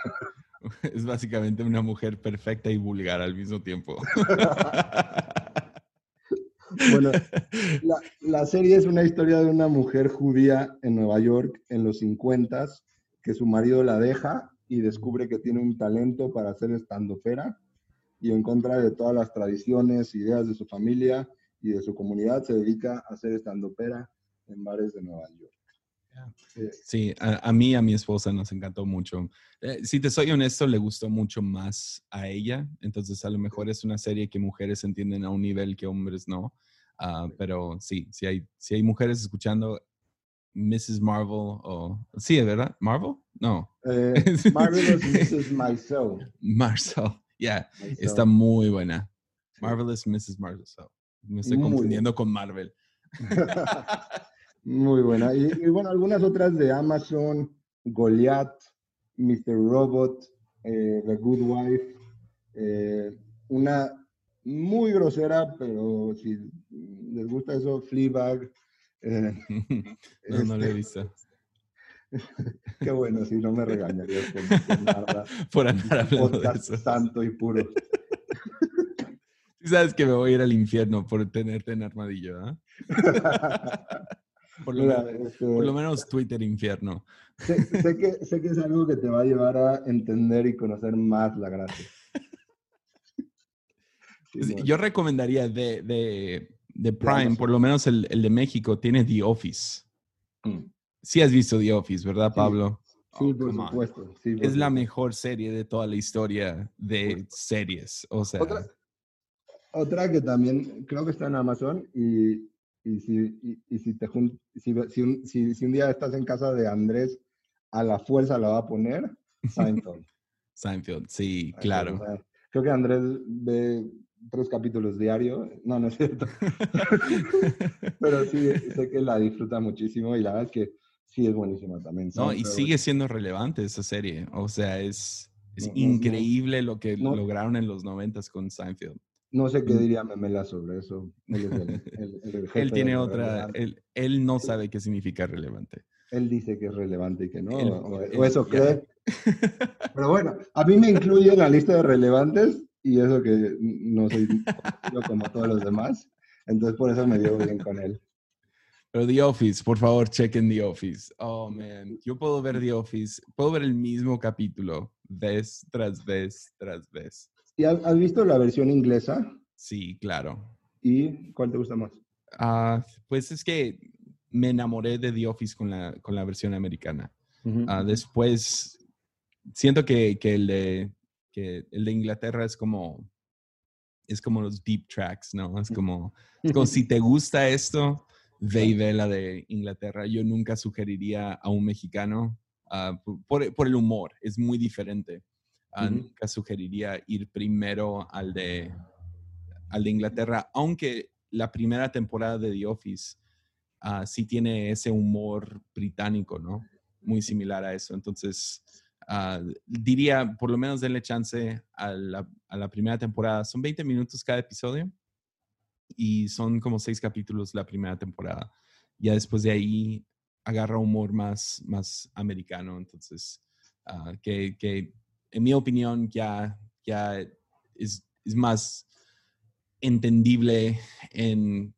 Speaker 1: Es básicamente una mujer perfecta y vulgar al mismo tiempo.
Speaker 2: bueno, la, serie es una historia de una mujer judía en Nueva York en los 50 que su marido la deja y descubre que tiene un talento para hacer estandopera y en contra de todas las tradiciones, ideas de su familia y de su comunidad, se dedica a hacer estandopera en bares de Nueva York.
Speaker 1: Sí, a, a, mí, a mi esposa nos encantó mucho. Eh, si te soy honesto, le gustó mucho más a ella. Entonces, a lo mejor es una serie que mujeres entienden a un nivel que hombres no. Uh, pero sí, si hay, si hay mujeres escuchando Mrs. Marvel o... Sí, ¿verdad? ¿Marvel? No.
Speaker 2: Eh, Marvelous Mrs. Maisel.
Speaker 1: Marcel, yeah. Está muy buena. Marvelous Mrs. Maisel. Me estoy muy confundiendo bien. con Marvel.
Speaker 2: Muy buena. Y, y, bueno, algunas otras de Amazon, Goliath, Mr. Robot, eh, The Good Wife, eh, una muy grosera, pero si les gusta eso, Fleabag.
Speaker 1: Eh, no, este, no le he visto.
Speaker 2: Qué bueno, si no me regañarías por, nada,
Speaker 1: por andar hablando de eso.
Speaker 2: santo y puro.
Speaker 1: Sí sabes que me voy a ir al infierno por tenerte en armadillo, ¿eh? Por lo, Mira, este, por lo, menos Twitter infierno.
Speaker 2: Sé, sé, que, sé, que, es algo que te va a llevar a entender y conocer más la gracia.
Speaker 1: Sí. Yo recomendaría de, de, de Prime, por lo menos el, el, de México, tiene The Office. Mm. Sí has visto The Office, ¿verdad, Pablo?
Speaker 2: Sí, oh, por supuesto.
Speaker 1: es la mejor serie de toda la historia de series. O sea.
Speaker 2: Otra, que también creo que está en Amazon y, y si, y, si, te si, un, si, si, un día estás en casa de Andrés, a la fuerza la va a poner Seinfeld.
Speaker 1: Seinfeld, sí, claro.
Speaker 2: creo que Andrés ve tres capítulos diarios. No, no es cierto. Pero sí, sé que la disfruta muchísimo y la verdad es que sí es buenísima también.
Speaker 1: No, y sigue siendo relevante esa serie. O sea, es, es increíble lo que lograron en los noventas con Seinfeld.
Speaker 2: No sé qué diría Memela sobre eso.
Speaker 1: Él, tiene otra, él, él, no sabe qué significa relevante.
Speaker 2: Él dice que es relevante y que no, o, eso cree. Pero bueno, a mí me incluye en la lista de relevantes y eso que no soy como todos los demás. Entonces por eso me dio bien con él.
Speaker 1: Pero The Office, por favor, chequen The Office. Oh, man. Yo puedo ver The Office, puedo ver el mismo capítulo vez tras vez tras vez.
Speaker 2: ¿Y has, visto la versión inglesa?
Speaker 1: Sí, claro.
Speaker 2: ¿Y cuál te gusta más?
Speaker 1: Ah, pues es que me enamoré de The Office con la, con la versión americana. Ah, después, siento que, que, el de, que el de Inglaterra es como, es como los deep tracks, ¿no? Es como, es como si te gusta esto, ve y ve la de Inglaterra. Yo nunca sugeriría a un mexicano ah, por, por, el humor, es muy diferente. Ah, nunca sugeriría ir primero al de, al de Inglaterra, aunque la primera temporada de The Office uh, sí tiene ese humor británico, ¿no? Muy similar a eso. Entonces, uh, diría, por lo menos denle chance a la, a la, primera temporada. Son 20 minutos cada episodio y son como seis capítulos la primera temporada. Ya después de ahí agarra humor más, más americano. Entonces, que, que en mi opinión, ya, ya es, es más entendible en,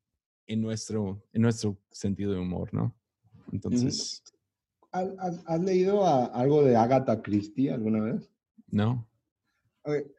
Speaker 1: en, nuestro, en nuestro sentido de humor, ¿no? Entonces...
Speaker 2: ¿Has, leído algo de Agatha Christie alguna vez?
Speaker 1: No.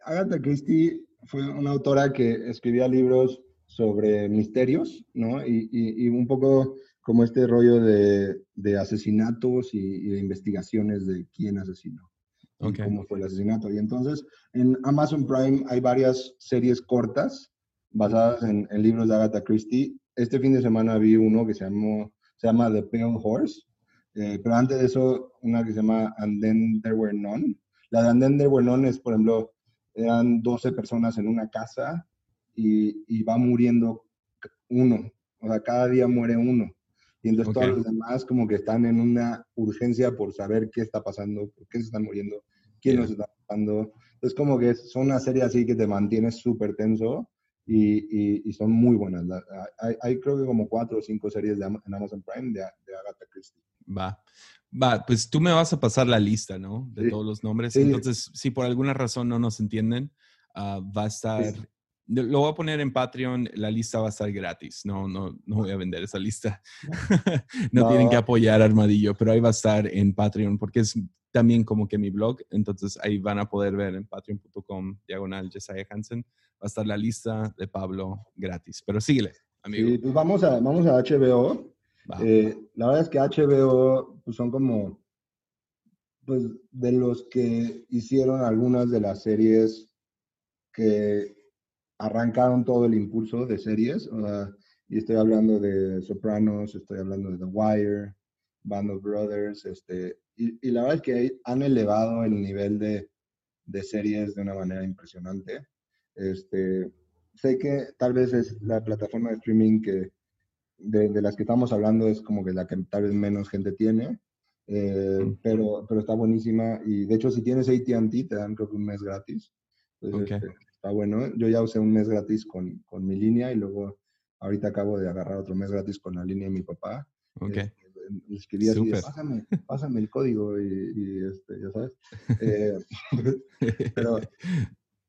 Speaker 2: Agatha Christie fue una autora que escribía libros sobre misterios, ¿no? Y, y, un poco como este rollo de, de asesinatos y, y, de investigaciones de quién asesinó cómo fue el asesinato. Y entonces en Amazon Prime hay varias series cortas basadas en, libros de Agatha Christie. Este fin de semana vi uno que se, llamó, se llama The Pale Horse, eh, pero antes de eso una que se llama And Then There Were None. La de And Then There Were None es, por ejemplo, eran 12 personas en una casa y, y va muriendo uno, o sea, cada día muere uno. Y entonces todos los demás como que están en una urgencia por saber qué está pasando, por qué se están muriendo, quién nos está pasando. Entonces como que son una serie así que te mantiene súper tenso y, y, son muy buenas. Hay, hay, creo que como cuatro o cinco series de, en Amazon Prime de, de, Agatha Christie.
Speaker 1: Va. Va, pues tú me vas a pasar la lista, ¿no? De todos los nombres. Entonces, si por alguna razón no nos entienden, uh, va a estar lo voy a poner en Patreon, la lista va a estar gratis, no, no, no voy a vender esa lista. no, tienen que apoyar Armadillo, pero ahí va a estar en Patreon porque es también como que mi blog, entonces ahí van a poder ver en patreon.com diagonal Jesiah Hansen, va a estar la lista de Pablo gratis, pero síguele, amigo.
Speaker 2: Sí, pues vamos a, vamos a HBO. Eh, la verdad es que HBO pues son como pues, de los que hicieron algunas de las series que arrancaron todo el impulso de series. y estoy hablando de Sopranos, estoy hablando de The Wire, Band of Brothers, este, y, la verdad es que han elevado el nivel de, de, series de una manera impresionante. Este, sé que tal vez es la plataforma de streaming que de, de, las que estamos hablando es como que la que tal vez menos gente tiene, eh, mm. pero, pero está buenísima y de hecho si tienes AT&T te dan creo que un mes gratis. Entonces, este, bueno. Yo ya usé un mes gratis con, con, mi línea y luego ahorita acabo de agarrar otro mes gratis con la línea de mi papá.
Speaker 1: Ok. Eh,
Speaker 2: escribí así, pásame, pásame, el código y, este, ya sabes. Eh, pero,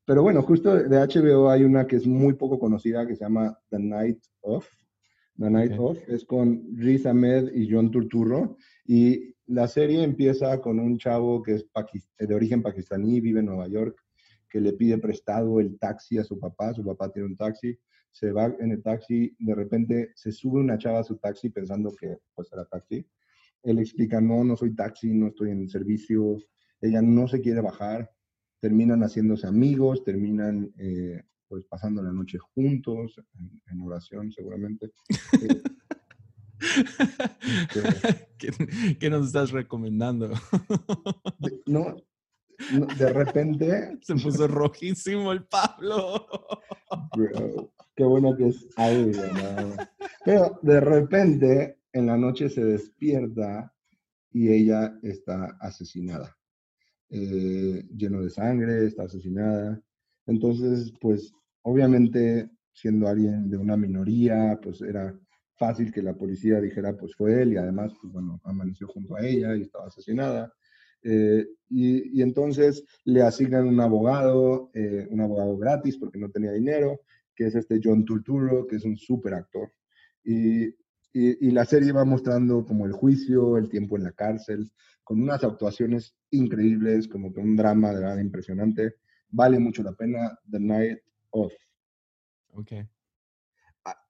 Speaker 2: pero bueno, justo de HBO hay una que es muy poco conocida que se llama The Night Of. The Night Of es con Riz Ahmed y John Turturro y la serie empieza con un chavo que es de origen pakistaní, vive en Nueva York, que le pide prestado el taxi a su papá, su papá tiene un taxi, se va en el taxi, de repente se sube una chava a su taxi pensando que pues era taxi, él explica, no, no soy taxi, no estoy en servicio, ella no se quiere bajar, terminan haciéndose amigos, terminan eh, pues pasando la noche juntos, en, oración seguramente. Eh,
Speaker 1: ¿Qué, nos estás recomendando?
Speaker 2: no, de repente...
Speaker 1: Se puso rojísimo el Pablo.
Speaker 2: qué bueno que es audio. Pero de repente, en la noche se despierta y ella está asesinada. Eh, lleno de sangre, está asesinada. Entonces, pues obviamente siendo alguien de una minoría, pues era fácil que la policía dijera, pues fue él y además, pues bueno, amaneció junto a ella y estaba asesinada. Eh, y, entonces le asignan un abogado, eh, un abogado gratis porque no tenía dinero, que es este John Turturro, que es un súper actor. Y, y, y, la serie va mostrando como el juicio, el tiempo en la cárcel, con unas actuaciones increíbles, como que un drama de verdad impresionante. Vale mucho la pena, The Night of.
Speaker 1: Ok.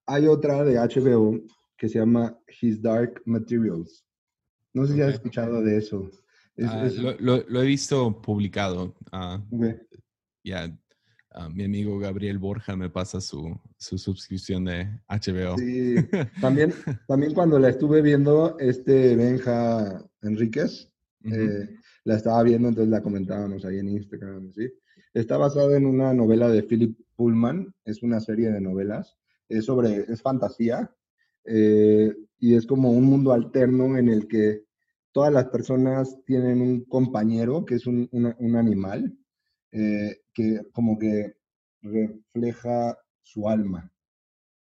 Speaker 2: Hay otra de HBO que se llama His Dark Materials. No sé si has escuchado de eso.
Speaker 1: Ah, lo, he visto publicado. Ah, ya, ah, mi amigo Gabriel Borja me pasa su, suscripción de HBO.
Speaker 2: Sí, también, también cuando la estuve viendo, este Benja Enríquez, eh, la estaba viendo, entonces la comentábamos ahí en Instagram, ¿sí? Está basada en una novela de Philip Pullman, es una serie de novelas, es sobre, es fantasía, eh, y es como un mundo alterno en el que todas las personas tienen un compañero que es un, animal, eh, que como que refleja su alma.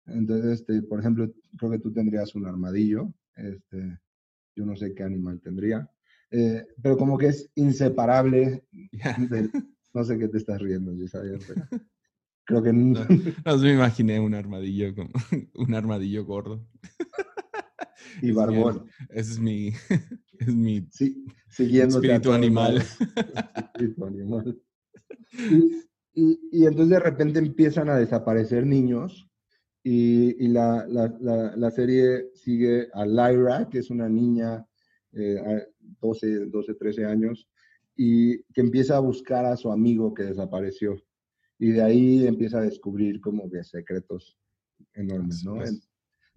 Speaker 2: Entonces, este, por ejemplo, creo que tú tendrías un armadillo, este, yo no sé qué animal tendría, eh, pero como que es inseparable. no sé qué te estás riendo, creo que
Speaker 1: no, no, me imaginé un armadillo, como, un armadillo gordo.
Speaker 2: Y barbón.
Speaker 1: Ese es mi, es mi
Speaker 2: sí, siguiendo
Speaker 1: espíritu animal.
Speaker 2: Espíritu animal. Y, y, entonces de repente empiezan a desaparecer niños y, y la, la, la, serie sigue a Lyra, que es una niña eh, 12, 12, 13 años, y que empieza a buscar a su amigo que desapareció. Y de ahí empieza a descubrir como que secretos enormes, ¿no?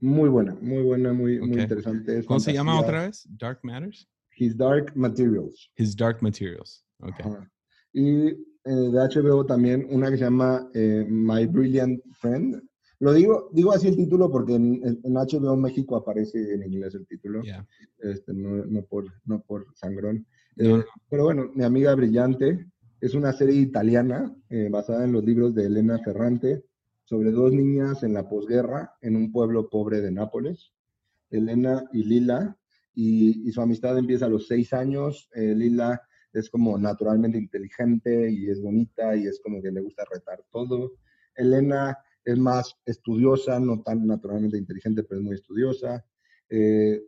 Speaker 2: Muy buena, muy buena, muy, muy interesante.
Speaker 1: ¿Cómo se llama otra vez? Dark Matters?
Speaker 2: His Dark Materials.
Speaker 1: His Dark Materials. Ok.
Speaker 2: Y eh, de HBO también una que se llama eh, My Brilliant Friend. Lo digo, digo así el título porque en, HBO México aparece en inglés el título. Este, no, no, por, no por sangrón. Eh, pero bueno, Mi amiga brillante es una serie italiana basada en los libros de Elena Ferrante sobre dos niñas en la posguerra en un pueblo pobre de Nápoles, Elena y Lila, y, su amistad empieza a los seis años. Eh, Lila es como naturalmente inteligente y es bonita y es como que le gusta retar todo. Elena es más estudiosa, no tan naturalmente inteligente, pero es muy estudiosa. Eh,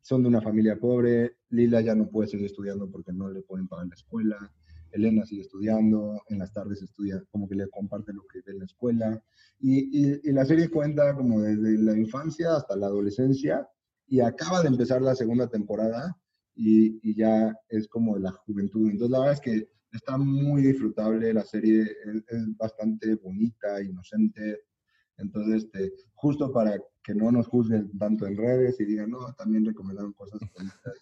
Speaker 2: son de una familia pobre. Lila ya no puede seguir estudiando porque no le pueden pagar la escuela. Elena sigue estudiando, en las tardes estudia, como que le comparte lo que ve en la escuela. Y, la serie cuenta como desde la infancia hasta la adolescencia y acaba de empezar la segunda temporada y, ya es como la juventud. Entonces la verdad es que está muy disfrutable, la serie es, bastante bonita, inocente. Entonces, este, justo para que no nos juzguen tanto en redes y digan, no, también recomendaron cosas bonitas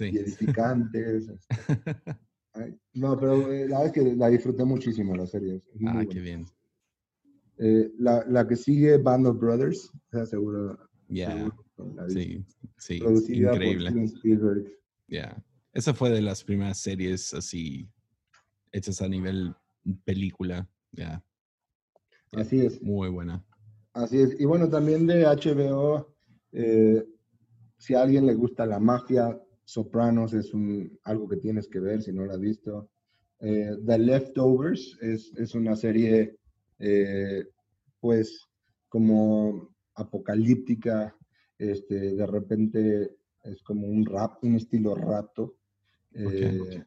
Speaker 2: y edificantes. Este. no, pero eh, la verdad es que la disfruté muchísimo la serie.
Speaker 1: Ah, qué bien.
Speaker 2: Eh, la, la, que sigue, Band of Brothers, seguro.
Speaker 1: Ya, sí, sí, increíble. Ya, esa fue de las primeras series así hechas a nivel película, ya.
Speaker 2: Así es.
Speaker 1: Muy buena.
Speaker 2: Así es. Y bueno, también de HBO, eh, si a alguien le gusta la mafia, Sopranos es un, algo que tienes que ver si no lo has visto. Eh, The Leftovers es, es una serie, eh, pues, como apocalíptica. Este, de repente es como un rap, un estilo rato, eh,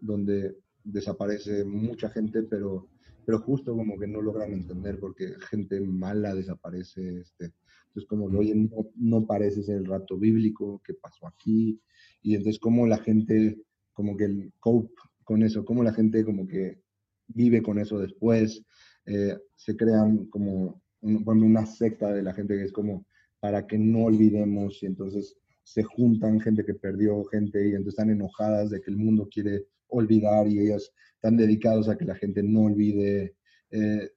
Speaker 2: donde desaparece mucha gente, pero, pero justo como que no logran entender porque gente mala desaparece. Este, entonces como que, oye, no, no parece ser el rato bíblico, ¿qué pasó aquí? Y entonces como la gente, como que el cope con eso, como la gente como que vive con eso después, eh, se crean como una secta de la gente que es como para que no olvidemos y entonces se juntan gente que perdió gente y entonces están enojadas de que el mundo quiere olvidar y ellos están dedicados a que la gente no olvide. Eh,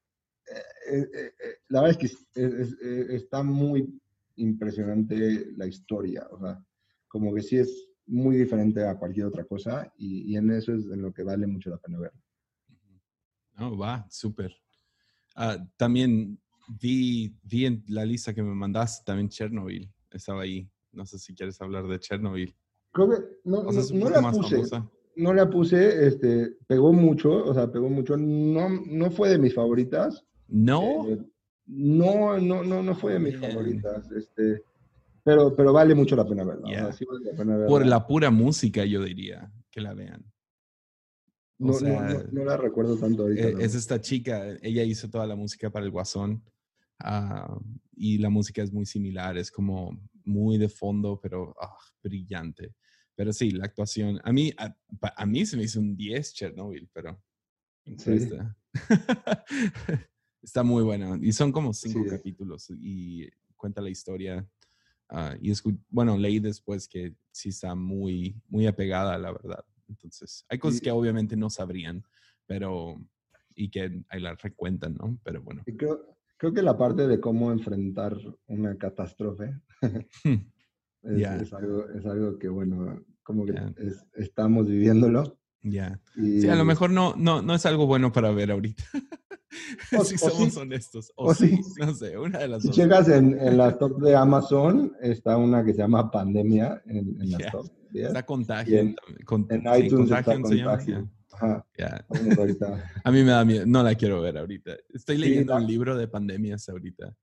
Speaker 2: eh, la verdad es que está muy impresionante la historia, o sea, como que sí es muy diferente a cualquier otra cosa y, y en eso es en lo que vale mucho la pena verlo.
Speaker 1: Oh, va, súper. Ah, también vi, vi en la lista que me mandaste también Chernobyl. Estaba ahí. No sé si quieres hablar de Chernobyl.
Speaker 2: Creo que no, no, la puse. No la puse, este, pegó mucho, o sea, pegó mucho. No, no fue de mis favoritas.
Speaker 1: ¿No?
Speaker 2: Eh, no, no, no, no fue de mis favoritas. Este, pero, pero vale mucho la pena verla.
Speaker 1: Por la pura música, yo diría que la vean.
Speaker 2: No, no, la recuerdo tanto ahorita.
Speaker 1: E, es, esta chica, ella hizo toda la música para el Guasón ah, y la música es muy similar, es como muy de fondo, pero ah, brillante. Pero sí, la actuación, a mí, a, mí se me hizo un 10 Chernobyl, pero está, está, muy buena. Y son como cinco capítulos y cuenta la historia. Ah, y bueno, leí después que sí está muy, muy apegada a la verdad. Entonces, hay cosas que obviamente no sabrían, pero y que ahí las recuentan, ¿no? Pero bueno.
Speaker 2: Creo, creo, que la parte de cómo enfrentar una catástrofe es, algo, es, algo, que, bueno, como que estamos viviéndolo.
Speaker 1: Ya. Sí, a lo mejor no, no, no es algo bueno para ver ahorita. si somos honestos. O, sí, no sé, una de las
Speaker 2: si checas en, en la top de Amazon, está una que se llama Pandemia en, en la top.
Speaker 1: Está contagio. En, iTunes está contagio. A mí me da miedo. No la quiero ver ahorita. Estoy leyendo un libro de pandemias ahorita.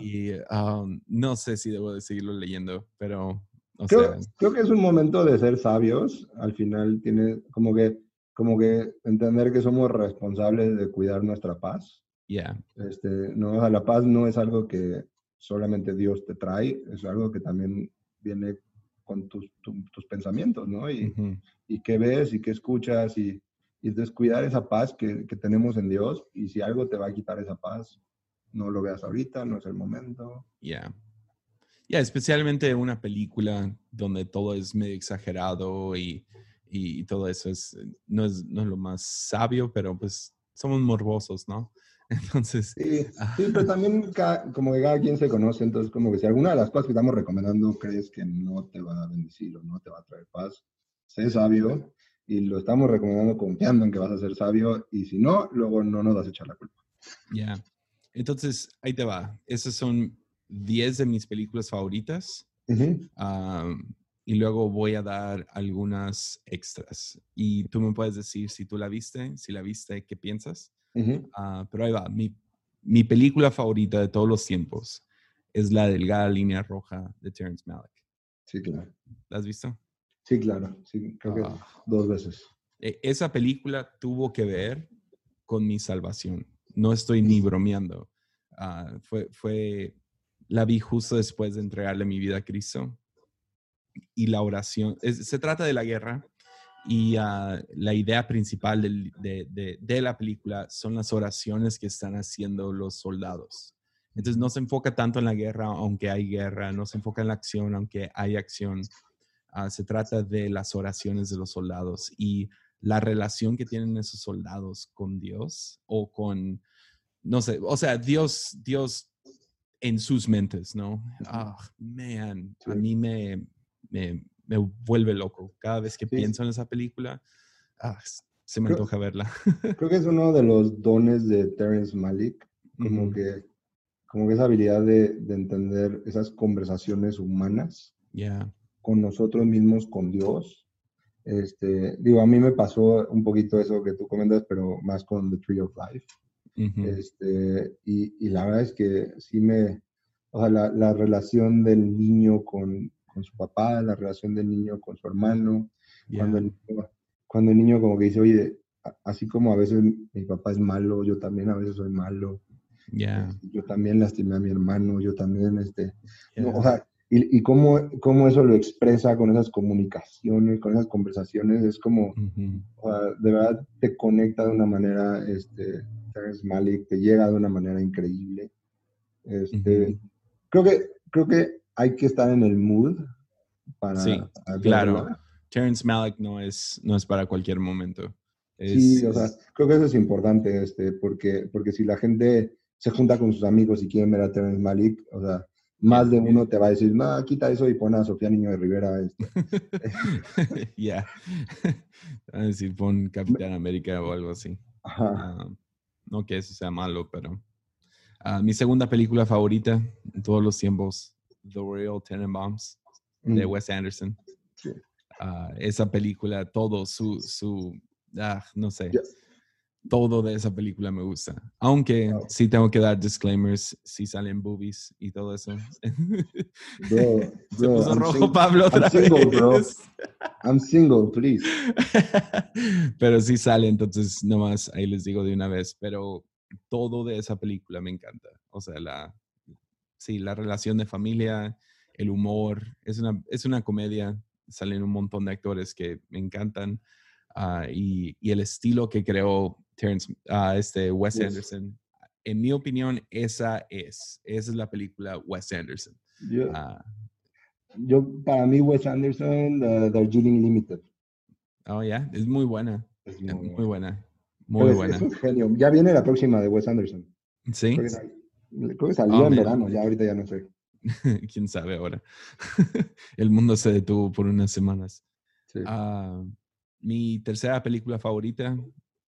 Speaker 1: Y um, no sé si debo de seguirlo leyendo, pero...
Speaker 2: creo, creo que es un momento de ser sabios. Al final tiene como que, como que entender que somos responsables de cuidar nuestra paz.
Speaker 1: Yeah.
Speaker 2: Este, no, la paz no es algo que solamente Dios te trae, es algo que también viene con tus, tus pensamientos, ¿no? Y, y, qué ves y qué escuchas y, y descuidar esa paz que, que, tenemos en Dios y si algo te va a quitar esa paz, no lo veas ahorita, no es el momento.
Speaker 1: Ya. Ya, especialmente una película donde todo es medio exagerado y, y, todo eso es no, es, no es lo más sabio, pero pues somos morbosos, ¿no? Entonces.
Speaker 2: Sí, ah. sí pero también como que cada quien se conoce, entonces como que si alguna de las cosas que estamos recomendando crees que no te va a bendecir o no te va a traer paz, sé sabio y lo estamos recomendando confiando en que vas a ser sabio y si no, luego no nos vas a echar la culpa.
Speaker 1: Ya. Entonces, ahí te va. Esas son 10 de mis películas favoritas. y luego voy a dar algunas extras. Y tú me puedes decir si tú la viste, si la viste, ¿qué piensas? Ah, pero ahí va, mi, mi, película favorita de todos los tiempos es la delgada línea roja de Terrence Malick.
Speaker 2: Sí, claro.
Speaker 1: ¿La has visto?
Speaker 2: Sí, claro. Sí, creo que ah. dos veces.
Speaker 1: E, esa película tuvo que ver con mi salvación. No estoy ni bromeando. Ah, fue, fue, la vi justo después de entregarle mi vida a Cristo. Y la oración, se trata de la guerra, y ah, la idea principal de, la película son las oraciones que están haciendo los soldados. Entonces no se enfoca tanto en la guerra, aunque hay guerra, no se enfoca en la acción, aunque hay acción. Ah, se trata de las oraciones de los soldados y la relación que tienen esos soldados con Dios o con, no sé, o sea, Dios, Dios en sus mentes, ¿no? Ah, man, a mí me, me vuelve loco. Cada vez que pienso en esa película, ah, se me antoja verla.
Speaker 2: creo que es uno de los dones de Terrence Malick, como, que, como que esa habilidad de, de entender esas conversaciones humanas con nosotros mismos, con Dios. Este, digo, a mí me pasó un poquito eso que tú comentas, pero más con The Tree of Life. este, y, y, la verdad es que sí me, o sea, la, la relación del niño con, con su papá, la relación del niño con su hermano, cuando, el niño, cuando el niño como que dice, oye, así como a veces mi papá es malo, yo también a veces soy malo.
Speaker 1: Yeah.
Speaker 2: Este, Yo también lastimé a mi hermano, yo también, este, no, o sea, y, y cómo, cómo eso lo expresa con esas comunicaciones, con esas conversaciones, es como, de verdad te conecta de una manera, este, Terrence Malick, te llega de una manera increíble. Este, creo que, creo que hay que estar en el mood para,
Speaker 1: Sí, claro.
Speaker 2: verla.
Speaker 1: Terrence Malick no es, no es para cualquier momento. Es,
Speaker 2: Sí, o sea, creo que eso es importante, este, porque, porque si la gente se junta con sus amigos y quieren ver a Terrence Malick, o sea, más de uno te va a decir, no, quita eso y pon a Sofía Niño de Rivera. Este.
Speaker 1: ya. A decir, pon Capitán América o algo así. Ah, no que eso sea malo, pero. ah, mi segunda película favorita en todos los tiempos, The Royal Tenenbaums, de
Speaker 2: Mm,
Speaker 1: Wes Anderson.
Speaker 2: Sí.
Speaker 1: Ah, esa película, todo su, su ah, no sé. Todo de esa película me gusta. Aunque
Speaker 2: Wow.
Speaker 1: sí tengo que dar disclaimers si salen boobies y todo eso.
Speaker 2: Bro,
Speaker 1: Se
Speaker 2: bro,
Speaker 1: puso
Speaker 2: I'm
Speaker 1: rojo
Speaker 2: sing-
Speaker 1: Pablo
Speaker 2: I'm
Speaker 1: otra
Speaker 2: single, bro.
Speaker 1: vez.
Speaker 2: I'm single, please.
Speaker 1: Pero sí sale, entonces nomás ahí les digo de una vez. Pero todo de esa película me encanta. O sea, la, sí, la relación de familia, el humor, es una, es una comedia. Salen un montón de actores que me encantan. ah, y, y el estilo que creó Terrence, ah, este Wes
Speaker 2: Yes.
Speaker 1: Anderson. En mi opinión, esa es. Esa es la película Wes Anderson.
Speaker 2: Yo,
Speaker 1: Ah,
Speaker 2: yo, para mí, Wes Anderson, The Darjeeling Limited.
Speaker 1: oh, ya, es muy buena.
Speaker 2: Es
Speaker 1: es
Speaker 2: muy
Speaker 1: Muy buena. Muy
Speaker 2: es-
Speaker 1: buena.
Speaker 2: Es un genio. Ya viene la próxima de Wes Anderson.
Speaker 1: Sí.
Speaker 2: Creo que, sal- creo que salió
Speaker 1: Oh,
Speaker 2: en
Speaker 1: man.
Speaker 2: verano, ya ahorita ya no sé.
Speaker 1: quién sabe ahora. El mundo se detuvo por unas semanas.
Speaker 2: Sí.
Speaker 1: Ah, mi tercera película favorita,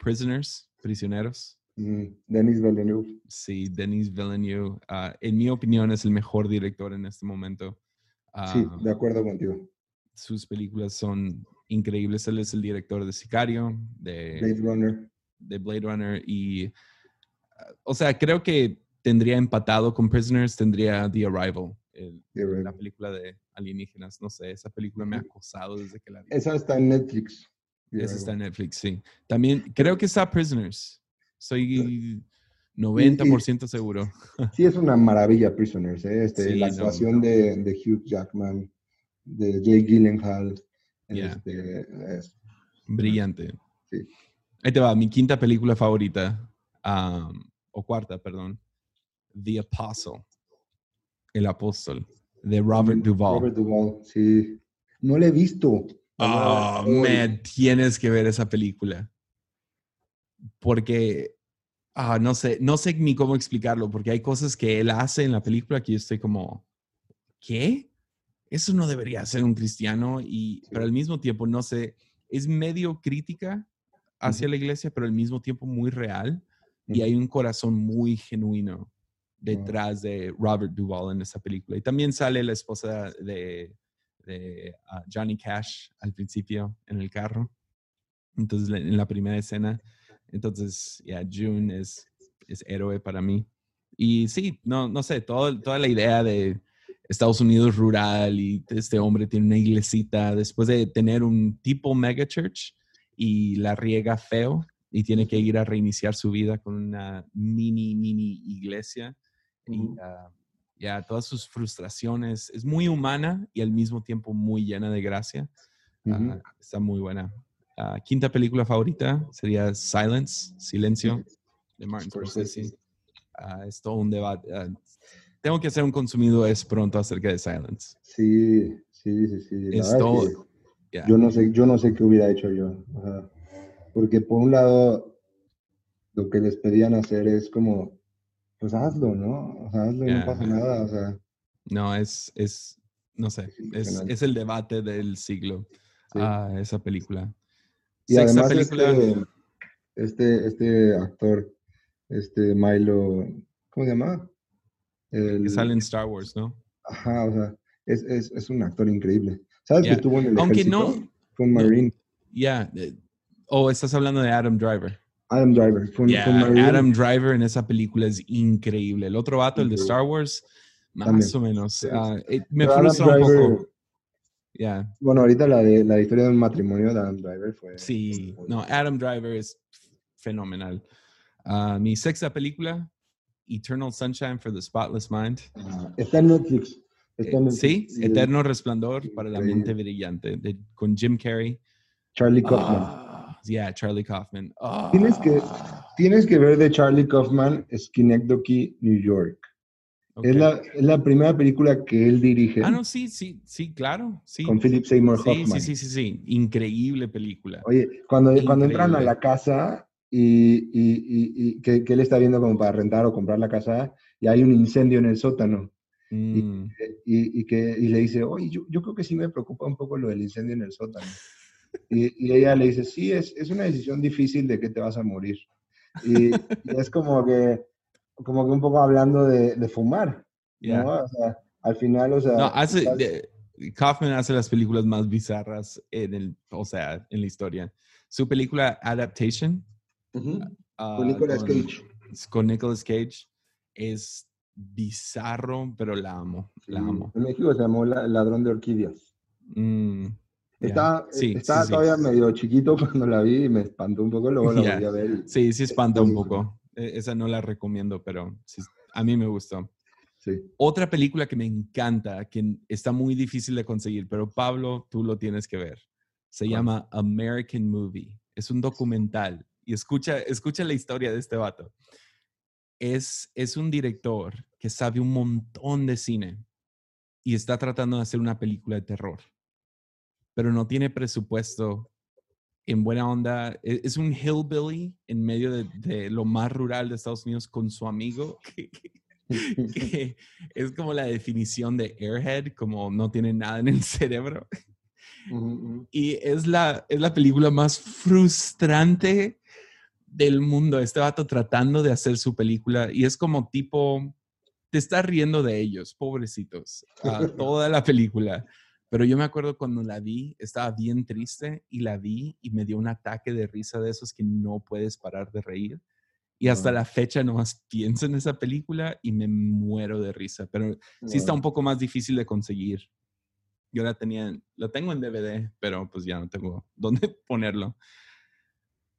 Speaker 1: Prisoners, Prisioneros.
Speaker 2: Mm, Denis Villeneuve.
Speaker 1: Sí, Denis Villeneuve. ah, en mi opinión es el mejor director en este momento.
Speaker 2: Sí,
Speaker 1: Ah,
Speaker 2: de acuerdo contigo.
Speaker 1: sus películas son increíbles. Él es el director de Sicario, de
Speaker 2: Blade Runner.
Speaker 1: de Blade Runner y, ah, o sea, creo que tendría empatado con Prisoners, tendría The Arrival, el-
Speaker 2: The Arrival.
Speaker 1: la película de alienígenas, no sé, esa película me ha acosado desde que la vi.
Speaker 2: Esa está en Netflix. The
Speaker 1: Esa está en. Netflix, sí. También creo que está Prisoners, soy 90% seguro.
Speaker 2: Sí, es una maravilla, Prisoners. ¿eh? Este,
Speaker 1: Sí,
Speaker 2: la
Speaker 1: no.
Speaker 2: actuación de, de Hugh Jackman, de Jake Gyllenhaal.
Speaker 1: Yeah.
Speaker 2: este, es-
Speaker 1: Brillante.
Speaker 2: Sí.
Speaker 1: Ahí te va, mi quinta película favorita, o cuarta, perdón, The Apostle, El Apóstol, de Robert Duvall.
Speaker 2: Robert Duvall, sí. No la he visto.
Speaker 1: Oh,
Speaker 2: Hoy.
Speaker 1: man, tienes que ver esa película. Porque, ah, no sé, no sé ni cómo explicarlo, porque hay cosas que él hace en la película que yo estoy como, ¿qué? Eso no debería ser un cristiano, y, pero al mismo tiempo, no sé, es medio crítica hacia la iglesia, pero al mismo tiempo muy real, y hay un corazón muy genuino detrás de Robert Duvall en esa película. Y también sale la esposa de, de ah, Johnny Cash al principio en el carro. Entonces, en la primera escena. Entonces, ya, June es, es héroe para mí. Y sí, no, no sé, todo, toda la idea de Estados Unidos rural y este hombre tiene una iglesita después de tener un tipo mega church y la riega feo y tiene que ir a reiniciar su vida con una mini, mini iglesia. Y. ya todas sus frustraciones, es muy humana y al mismo tiempo muy llena de gracia.
Speaker 2: Ujú.
Speaker 1: Ah, está muy buena. Ah, quinta película favorita sería Silence, Silencio, de Martin
Speaker 2: Scorsese.
Speaker 1: Ah, es todo un debate. tengo que hacer un consumido es pronto acerca de Silence.
Speaker 2: Sí, sí, sí, sí. La
Speaker 1: Es todo.
Speaker 2: es que
Speaker 1: Ya.
Speaker 2: yo no sé, yo no sé qué hubiera hecho yo. porque por un lado, lo que les pedían hacer es como, pues hazlo, ¿no? O sea, hazlo y no pasa nada. O sea,
Speaker 1: No, es, es, no sé,
Speaker 2: Es
Speaker 1: es, el debate del siglo,
Speaker 2: sí.
Speaker 1: ah, esa película.
Speaker 2: y
Speaker 1: Sexta
Speaker 2: además
Speaker 1: película,
Speaker 2: este, este, este actor, este Milo, ¿cómo se llama? El,
Speaker 1: que sale en Star Wars, ¿no?
Speaker 2: Ajá, o sea, es, es, es un actor increíble. ¿Sabes que estuvo en el
Speaker 1: Aunque
Speaker 2: ejército?
Speaker 1: no-
Speaker 2: Fue un. Marine.
Speaker 1: Ya. eh, o estás hablando de Adam Driver.
Speaker 2: Adam Driver. Un Marine.
Speaker 1: Adam Driver en esa película es increíble. El otro vato, el de
Speaker 2: Increíble.
Speaker 1: Star Wars, más
Speaker 2: También.
Speaker 1: o menos. Eh, me
Speaker 2: Pero Adam
Speaker 1: frustra un
Speaker 2: Driver-
Speaker 1: poco. Yeah.
Speaker 2: Bueno, ahorita la de la historia de un matrimonio de Adam Driver fue.
Speaker 1: Sí, no, Adam Driver es fenomenal. Ah, mi sexta película, Eternal Sunshine for the Spotless Mind.
Speaker 2: Ah, está en Netflix. Está en
Speaker 1: Eh, sí, Eterno Resplandor para la mente
Speaker 2: Increíble.
Speaker 1: brillante, de- con Jim Carrey.
Speaker 2: Charlie Kaufman.
Speaker 1: Ah, yeah, Charlie Kaufman. Ah.
Speaker 2: Tienes que- Tienes que ver de Charlie Kaufman Schenectady, New York.
Speaker 1: Ok.
Speaker 2: Es, la, es la primera película que él dirige
Speaker 1: Ah, no, sí, sí, sí, claro. Sí,
Speaker 2: con Philip Seymour
Speaker 1: sí,
Speaker 2: Hoffman.
Speaker 1: sí, sí, sí, sí. Increíble película.
Speaker 2: Oye, cuando, cuando entran a la casa y, y- y- y que, que él está viendo como para rentar o comprar la casa y hay un incendio en el sótano
Speaker 1: Mm,
Speaker 2: y, y que, y le dice, oye, yo, yo creo que sí me preocupa un poco lo del incendio en el sótano. Y, y ella le dice, sí, es, es una decisión difícil de que te vas a morir. Y, y es como que, como que un poco hablando de, de fumar,
Speaker 1: yeah.
Speaker 2: ¿no? O sea, al final, o sea...
Speaker 1: No, hace,
Speaker 2: estás-
Speaker 1: de- Kaufman hace las películas más bizarras en el, o sea, en la historia. Su película Adaptation
Speaker 2: Ujú,
Speaker 1: ah,
Speaker 2: con Nicolas
Speaker 1: con-
Speaker 2: Cage.
Speaker 1: con Nicolas Cage es bizarro, pero la amo, la amo.
Speaker 2: En México se llamó La- Ladrón de Orquídeas.
Speaker 1: Mm,
Speaker 2: Estaba,
Speaker 1: Sí,
Speaker 2: estaba
Speaker 1: sí, sí.
Speaker 2: todavía medio chiquito cuando la vi y me espantó un poco, luego la volví a ver. y-
Speaker 1: Sí, sí espanta un poco. E- Esa no la recomiendo, pero sí, a mí me gustó. Otra película que me encanta, que está muy difícil de conseguir, pero Pablo, tú lo tienes que ver. Se
Speaker 2: ¿Cuál?
Speaker 1: llama American Movie. Es un documental. Y escucha, escucha la historia de este vato. Es, es un director que sabe un montón de cine y está tratando de hacer una película de terror, pero no tiene presupuesto en buena onda. E- Es un hillbilly en medio de, de lo más rural de Estados Unidos con su amigo, que- es como la definición de airhead, como no tiene nada en el cerebro. Y es la, es la película más frustrante del mundo. Este vato tratando de hacer su película y es como tipo, te estás riendo de ellos, pobrecitos, toda la película. Pero yo me acuerdo cuando la vi, estaba bien triste y la vi y me dio un ataque de risa de esos que no puedes parar de reír. Y hasta
Speaker 2: Wow.
Speaker 1: la fecha nomás pienso en esa película y me muero de risa. Pero sí está un poco más difícil de conseguir. Yo la tenía, lo tengo en DVD, pero pues ya no tengo dónde ponerlo.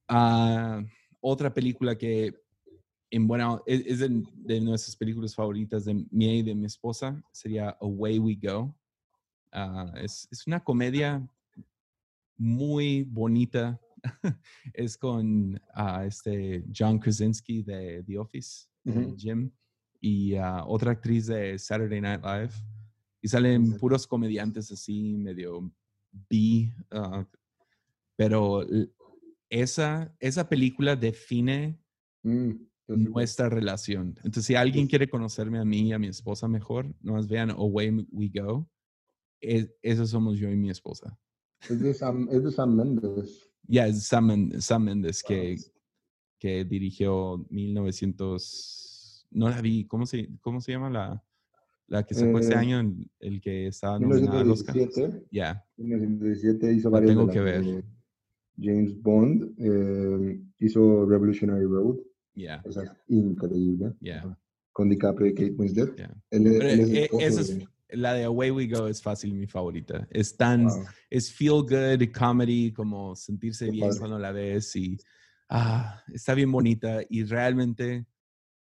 Speaker 1: Ah, otra película que en buena es, es de, de nuestras películas favoritas de mí y de mi esposa sería Away We Go. Ah, es, es una comedia muy bonita. es con ah, este John Krasinski de The Office, de
Speaker 2: Ujú.
Speaker 1: Jim, y ah, otra actriz de Saturday Night Live. Y salen puros comediantes así, medio B. pero esa, esa película define
Speaker 2: Mm,
Speaker 1: nuestra relación. Entonces, si alguien quiere conocerme a mí y a mi esposa mejor, nomás vean Away We Go. Es- eso somos yo y mi esposa.
Speaker 2: Es de Sam, es de Sam Mendes.
Speaker 1: Ya, es Sam, Sam Mendes que, que dirigió 1900. No la vi. ¿Cómo se, cómo se llama la, la que sacó este
Speaker 2: Eh,
Speaker 1: año? El, el que estaba nominada al Oscar.
Speaker 2: 1917,
Speaker 1: Ya,
Speaker 2: 1917 hizo varias
Speaker 1: tengo que ver.
Speaker 2: de James Bond, eh, hizo Revolutionary Road,
Speaker 1: ya,
Speaker 2: esa es increíble.
Speaker 1: ya.
Speaker 2: Con DiCaprio y Kate Winslet. Él, él es
Speaker 1: es-
Speaker 2: de-
Speaker 1: la de Away We Go es fácil mi favorita. Es tan.
Speaker 2: Wow.
Speaker 1: es feel good comedy, como sentirse
Speaker 2: Qué
Speaker 1: bien
Speaker 2: padre.
Speaker 1: cuando la ves y ah, está bien bonita y realmente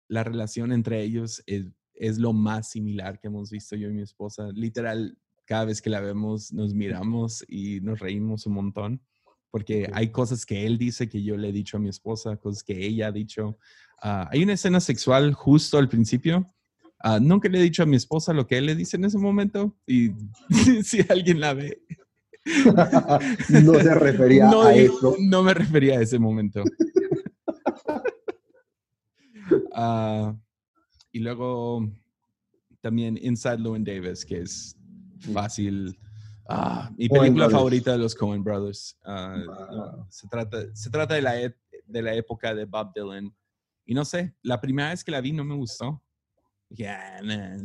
Speaker 1: la relación entre ellos es, es lo más similar que hemos visto yo y mi esposa. Literal, cada vez que la vemos nos miramos y nos reímos un montón porque
Speaker 2: Ok.
Speaker 1: hay cosas que él dice que yo le he dicho a mi esposa, cosas que ella ha dicho. Ah, hay una escena sexual justo al principio. Ah, nunca le he dicho a mi esposa lo que él le dice en ese momento y si alguien la ve,
Speaker 2: no se refería
Speaker 1: no,
Speaker 2: a eso.
Speaker 1: no me refería a ese momento. Ah, y luego también Inside Llewyn Davis, que es fácil. Ah, mi
Speaker 2: Coen
Speaker 1: película
Speaker 2: Brothers.
Speaker 1: favorita de los Coen Brothers.
Speaker 2: Wow.
Speaker 1: se, trata, se trata de la, ep- de la época de Bob Dylan. Y no sé, la primera vez que la vi no me gustó. Dije, "Ah, nah",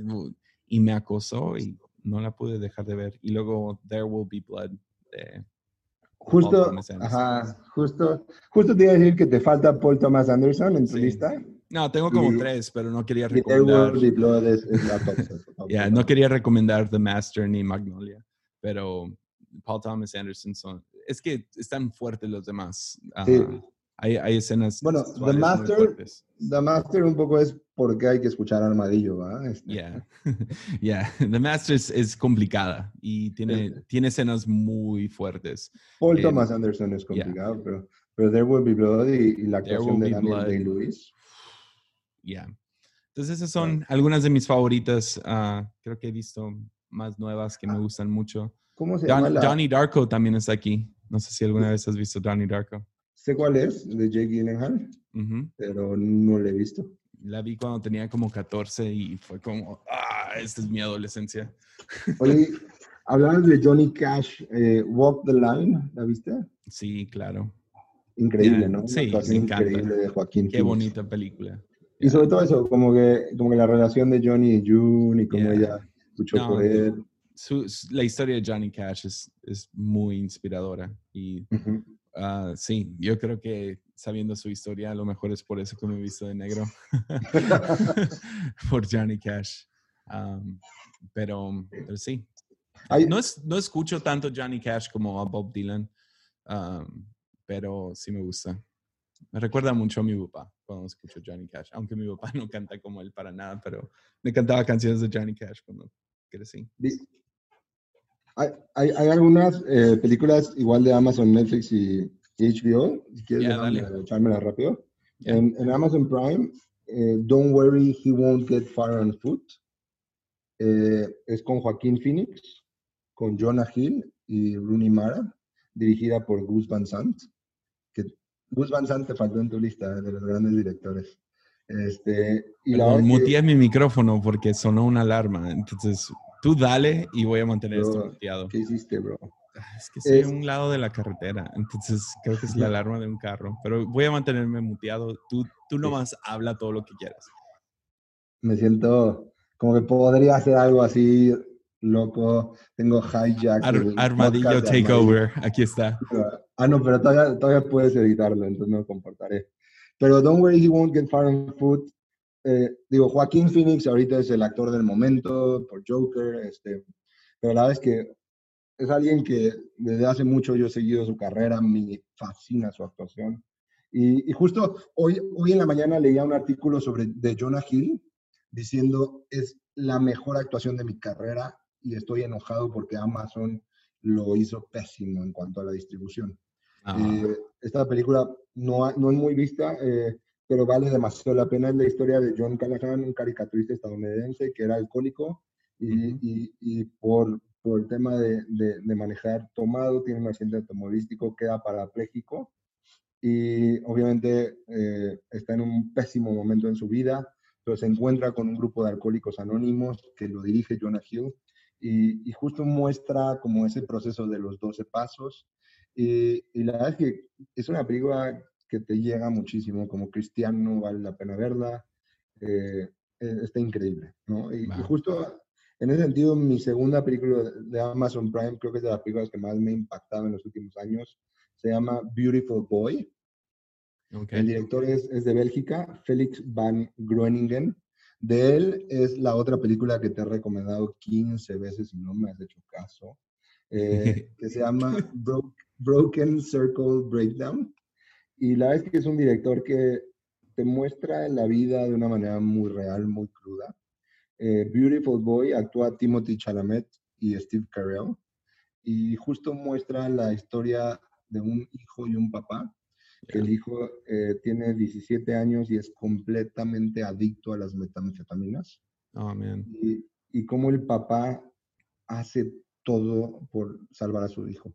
Speaker 1: y me acosó y no la pude dejar de ver. Y luego There Will Be Blood. de-
Speaker 2: Justo,
Speaker 1: Anderson.
Speaker 2: ajá, justo, justo te iba a decir que te falta Paul Thomas Anderson en tu
Speaker 1: Sí.
Speaker 2: lista.
Speaker 1: No, tengo como
Speaker 2: Y-
Speaker 1: tres, pero no quería
Speaker 2: There
Speaker 1: recomendar.
Speaker 2: Will Be Blood es, es la top. top,
Speaker 1: Ya,
Speaker 2: top.
Speaker 1: no quería recomendar The Master ni Magnolia, pero Paul Thomas Anderson son, es que están fuertes los demás.
Speaker 2: Sí.
Speaker 1: Ah, hay, hay escenas.
Speaker 2: Bueno, The Master-. The Master un poco es porque hay que escuchar Armadillo, ¿va? Este,
Speaker 1: Yeah, yeah. The Master es, es complicada y tiene, tiene escenas muy fuertes.
Speaker 2: Paul
Speaker 1: Eh,
Speaker 2: Thomas Anderson es
Speaker 1: yeah.
Speaker 2: complicado, pero, pero There Will Be Blood y, y la actuación de Daniel. Day-Lewis.
Speaker 1: Yeah. Entonces esas son algunas de mis favoritas. ah, creo que he visto más nuevas que me gustan mucho.
Speaker 2: ¿Cómo se
Speaker 1: Don-
Speaker 2: llama la?
Speaker 1: Donnie Darko también está aquí. No sé si alguna vez has visto Donnie Darko.
Speaker 2: Sé cuál es, de Jake Gyllenhaal,
Speaker 1: Ujú.
Speaker 2: pero no lo he visto.
Speaker 1: La vi cuando tenía como 14 y fue como, ah, esta es mi adolescencia.
Speaker 2: Oye, hablabas de Johnny Cash, eh, Walk the Line, ¿la viste?
Speaker 1: Sí, claro.
Speaker 2: Increíble,
Speaker 1: Yeah,
Speaker 2: ¿no?
Speaker 1: Sí, me
Speaker 2: increíble de Joaquín
Speaker 1: Qué
Speaker 2: Phoenix.
Speaker 1: bonita película.
Speaker 2: Y sobre todo eso, como que, como que la relación de Johnny y June y cómo
Speaker 1: Yeah.
Speaker 2: ella luchó
Speaker 1: No,
Speaker 2: por él.
Speaker 1: Su- su- la historia de Johnny Cash es, es muy inspiradora y
Speaker 2: Ujú.
Speaker 1: Ah, sí, yo creo que sabiendo su historia, a lo mejor es por eso que me he visto de negro. por Johnny Cash. Am, pero, pero sí. No, es, no escucho tanto Johnny Cash como a Bob Dylan, am, pero sí me gusta. Me recuerda mucho a mi papá cuando escucho Johnny Cash, aunque mi papá no canta como él para nada, pero me cantaba canciones de Johnny Cash cuando crecí.
Speaker 2: Hay, hay, hay algunas eh, películas igual de Amazon, Netflix y HBO. Si quieres,
Speaker 1: dale.
Speaker 2: echármela rápido.
Speaker 1: Ya.
Speaker 2: En, en Amazon Prime, eh, Don't Worry, He Won't Get Far on Foot. Eh, es con Joaquín Phoenix, con Jonah Hill y Rooney Mara, dirigida por Gus Van Sant. Que Gus Van Sant te faltó en tu lista eh, de los grandes directores. Este, y la
Speaker 1: Perdón,
Speaker 2: es que-
Speaker 1: mi micrófono porque sonó una alarma. Entonces, tú dale y voy a mantener esto
Speaker 2: Bro, ¿Qué
Speaker 1: muteado.
Speaker 2: Eh, hiciste, bro?
Speaker 1: Es que
Speaker 2: Es-
Speaker 1: a un lado de la carretera, entonces creo que es la alarma de un carro. Pero voy a mantenerme muteado. Tú, tú nomás habla todo lo que quieras.
Speaker 2: me siento como que podría hacer algo así loco. Tengo hijack.
Speaker 1: Ar- armadillo takeover, aquí está.
Speaker 2: Ah, no, pero todavía, todavía puedes editarlo, entonces no lo compartiré. Pero Don't Worry, He Won't Get Far on Foot. Eh, digo, Joaquín Phoenix ahorita es el actor del momento por Joker, este, pero la verdad es que es alguien que desde hace mucho yo he seguido su carrera, me fascina su actuación. Y, y justo hoy, hoy en la mañana leía un artículo sobre de Jonah Hill diciendo es la mejor actuación de mi carrera y estoy enojado porque Amazon lo hizo pésimo en cuanto a la distribución. Eh, esta película no, no es muy vista, eh, pero vale demasiado la pena. Es la historia de John Callahan, un caricaturista estadounidense que era alcohólico y,
Speaker 1: Ujú.
Speaker 2: y- y por, por el tema de, de- de manejar tomado, tiene un accidente automovilístico, queda parapléjico y obviamente eh, está en un pésimo momento en su vida, pero se encuentra con un grupo de alcohólicos anónimos que lo dirige Jonah Hill y, y justo muestra como ese proceso de los 12 pasos. Y, y la verdad es que es una película que te llega muchísimo, como cristiano vale la pena verla, eh, eh, está increíble, ¿no? Y, y
Speaker 1: Va.
Speaker 2: justo en ese sentido, mi segunda película de- Amazon Prime, creo que es de las películas que más me ha impactado en los últimos años, se llama Beautiful Boy.
Speaker 1: ok.
Speaker 2: El director es, es de Bélgica, Felix van Groeningen. De él es la otra película que te he recomendado 15 veces y no me has hecho caso, eh, que se llama Bro- Broken Circle Breakdown. Y la verdad es que es un director que te muestra la vida de una manera muy real, muy cruda. Eh, Beautiful Boy actúa Timothy Chalamet y Steve Carell. Y justo muestra la historia de un hijo y un papá que el hijo eh, tiene 17 años y es completamente adicto a las metanfetaminas
Speaker 1: Oh, man.
Speaker 2: y, y cómo el papá hace todo por salvar a su hijo.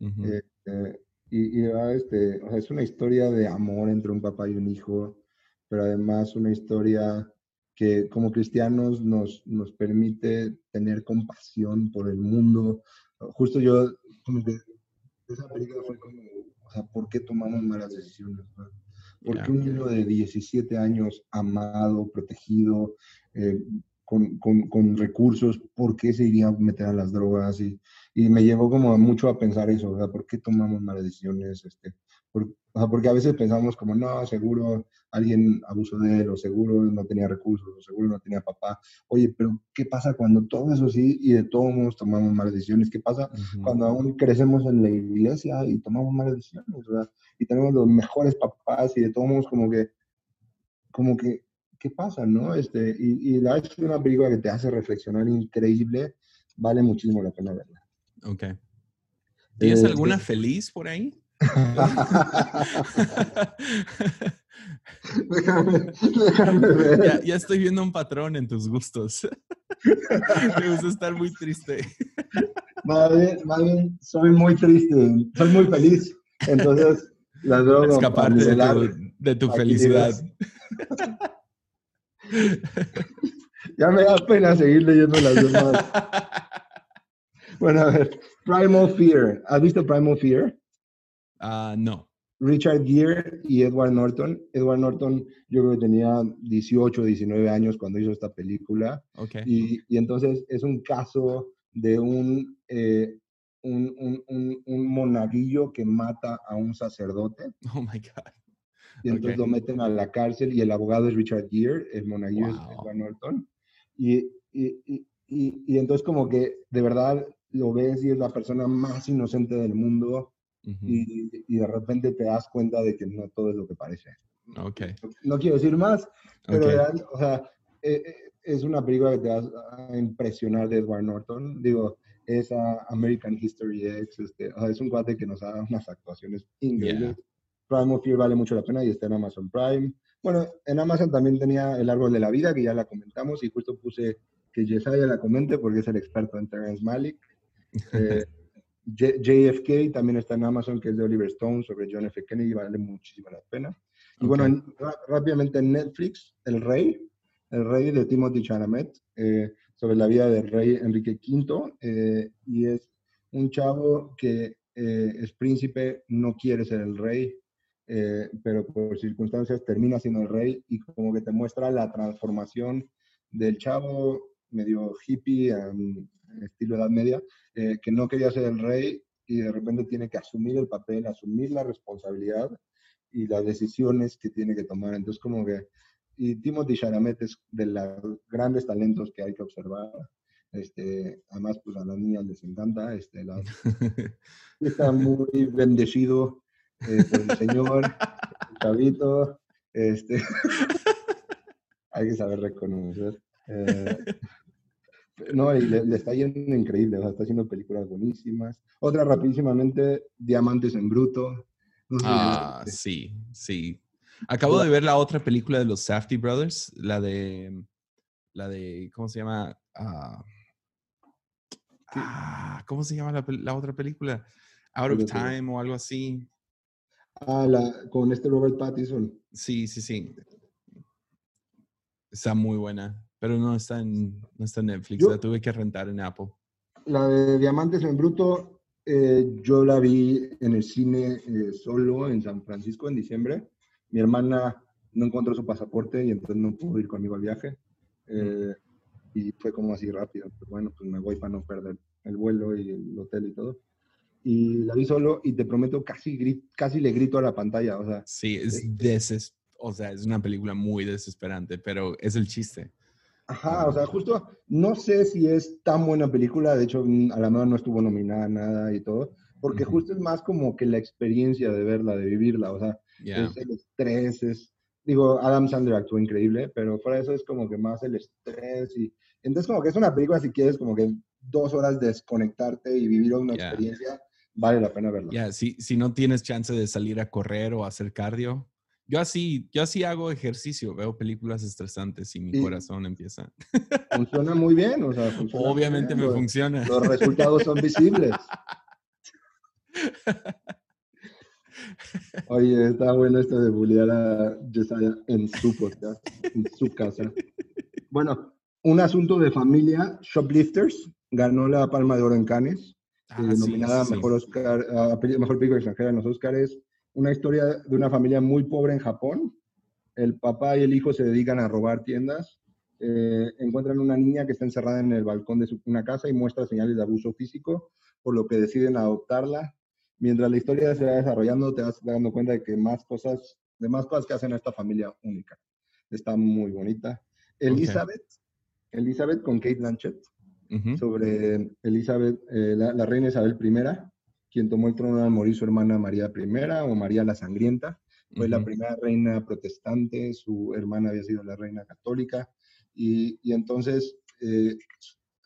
Speaker 2: Eh, eh, y y de verdad, este, o sea, es una historia de amor entre un papá y un hijo, pero además una historia que como cristianos nos, nos permite tener compasión por el mundo. Justo yo, como que esa película fue como, o sea, ¿por qué tomamos malas decisiones? ¿Por qué un niño de 17 años, amado, protegido, eh, con, con, con, recursos, ¿por qué se iría a meter a las drogas? Y, y me llevó como mucho a pensar eso, ¿verdad? ¿Por qué tomamos malas decisiones? Este, por, porque a veces pensamos como, no, seguro alguien abusó de él, o seguro no tenía recursos, o seguro no tenía papá. Oye, pero ¿qué pasa cuando todo eso sí y de todos modos tomamos malas decisiones? ¿Qué pasa cuando aún crecemos en la iglesia y tomamos malas decisiones, ¿verdad? Y tenemos los mejores papás y de todos modos como que, como que ¿qué pasa, no? Este, y, y la es una película que te hace reflexionar increíble, vale muchísimo la pena verla.
Speaker 1: Ok. ¿Tienes este alguna feliz por ahí?
Speaker 2: déjame, déjame ver.
Speaker 1: Ya, ya, estoy viendo un patrón en tus gustos. Me gusta estar muy triste.
Speaker 2: Más bien, más bien, soy muy triste, soy muy feliz. Entonces, la droga.
Speaker 1: Escaparte de tu, de tu felicidad.
Speaker 2: ya me da pena seguir leyendo las demás. Bueno, a ver, Primal Fear. ¿Has visto Primal Fear?
Speaker 1: Ah, no.
Speaker 2: Richard Gere y Edward Norton. Edward Norton, yo creo que tenía 18, 19 años cuando hizo esta película.
Speaker 1: Okay.
Speaker 2: Y, y entonces es un caso de un, eh, un, un, un, un, monaguillo que mata a un sacerdote.
Speaker 1: Oh my God
Speaker 2: y entonces lo meten a la cárcel y el abogado es Richard Gere, el monaguillo es Edward Norton. Y, y, y, y, entonces como que de verdad lo ves y es la persona más inocente del mundo y, de repente te das cuenta de que no todo es lo que parece.
Speaker 1: Okay.
Speaker 2: No quiero decir más, pero o sea, eh, eh, es una película que te va a impresionar de Edward Norton. Digo, es American History X, este, o sea, es un cuate que nos da unas actuaciones increíbles. Prime of Fear vale mucho la pena y está en Amazon Prime. Bueno, en Amazon también tenía El Árbol de la Vida, que ya la comentamos, y justo puse que Yesaya la comente porque es el experto en Terrence Malick. Eh, JFK también está en Amazon, que es de Oliver Stone, sobre John F. Kennedy, vale muchísimo la pena. Y bueno, rápidamente en Netflix, El Rey, El Rey de Timothy Chalamet, eh, sobre la vida del rey Enrique V, eh, y es un chavo que es príncipe, no quiere ser el rey, eh, pero por circunstancias termina siendo el rey y como que te muestra la transformación del chavo medio hippie, estilo Edad Media, eh, que no quería ser el rey y de repente tiene que asumir el papel, asumir la responsabilidad y las decisiones que tiene que tomar. Entonces como que, y Timothy Chalamet es de los grandes talentos que hay que observar. Este, además, pues a las niñas les encanta. Este, la, está muy bendecido eh, el señor, el chavito, este, hay que saber reconocer. Eh, no, y le, está yendo increíble, está haciendo películas buenísimas. Otra rapidísimamente, Diamantes en Bruto.
Speaker 1: ah, sí, sí. Acabo de ver la otra película de los Safety Brothers, la de, la de, ¿cómo se llama? Ah, ah ¿Cómo se llama la, la, otra película? Out of Time o algo así.
Speaker 2: Ah, la, con este Robert Pattinson.
Speaker 1: Sí, sí, sí. Está muy buena, pero no está en, no está en Netflix, la tuve que rentar en Apple.
Speaker 2: La de Diamantes en Bruto, eh, yo la vi en el cine eh, solo en San Francisco en diciembre. Mi hermana no encontró su pasaporte y entonces no pudo ir conmigo al viaje. Eh, y fue como así rápido. Pues bueno, pues me voy para no perder el vuelo y el hotel y todo y la vi solo y te prometo casi, casi le grito a la pantalla, o sea.
Speaker 1: Sí, es, deses o sea, es una película muy desesperante, pero es el chiste.
Speaker 2: Ajá, o sea, justo no sé si es tan buena película, de hecho a la mejor no estuvo nominada nada y todo, porque justo es más como que la experiencia de verla, de vivirla, o sea, es el estrés, es, digo, Adam Sandler actuó increíble, pero fuera de eso es como que más el estrés y entonces como que es una película si quieres como que dos horas desconectarte y vivir una experiencia vale la pena verlo.
Speaker 1: Ya, si, si no tienes chance de salir a correr o hacer cardio, yo así, yo así hago ejercicio, veo películas estresantes y mi corazón empieza.
Speaker 2: Funciona muy bien, o sea,
Speaker 1: Obviamente me funciona.
Speaker 2: Los resultados son visibles. Oye, está bueno esto de bullear a Jesiah en su podcast, en su casa. Bueno, un asunto de familia, Shoplifters, ganó la Palma de Oro en Cannes. Ah, nominada Mejor, Oscar, a Mejor Película Extranjera en los Oscars. Una historia de una familia muy pobre en Japón. El papá y el hijo se dedican a robar tiendas eh, encuentran una niña que está encerrada en el balcón de una casa y muestra señales de abuso físico, por lo que deciden adoptarla. Mientras la historia se va desarrollando, te vas dando cuenta de que más cosas, de más cosas que hacen a esta familia única. Está muy bonita. Elizabeth, Elizabeth con Kate Blanchett, sobre Elizabeth, eh, la, reina Isabel I, quien tomó el trono al morir su hermana María I o María la Sangrienta. Fue la primera reina protestante, su hermana había sido la reina católica. Y, y entonces, eh,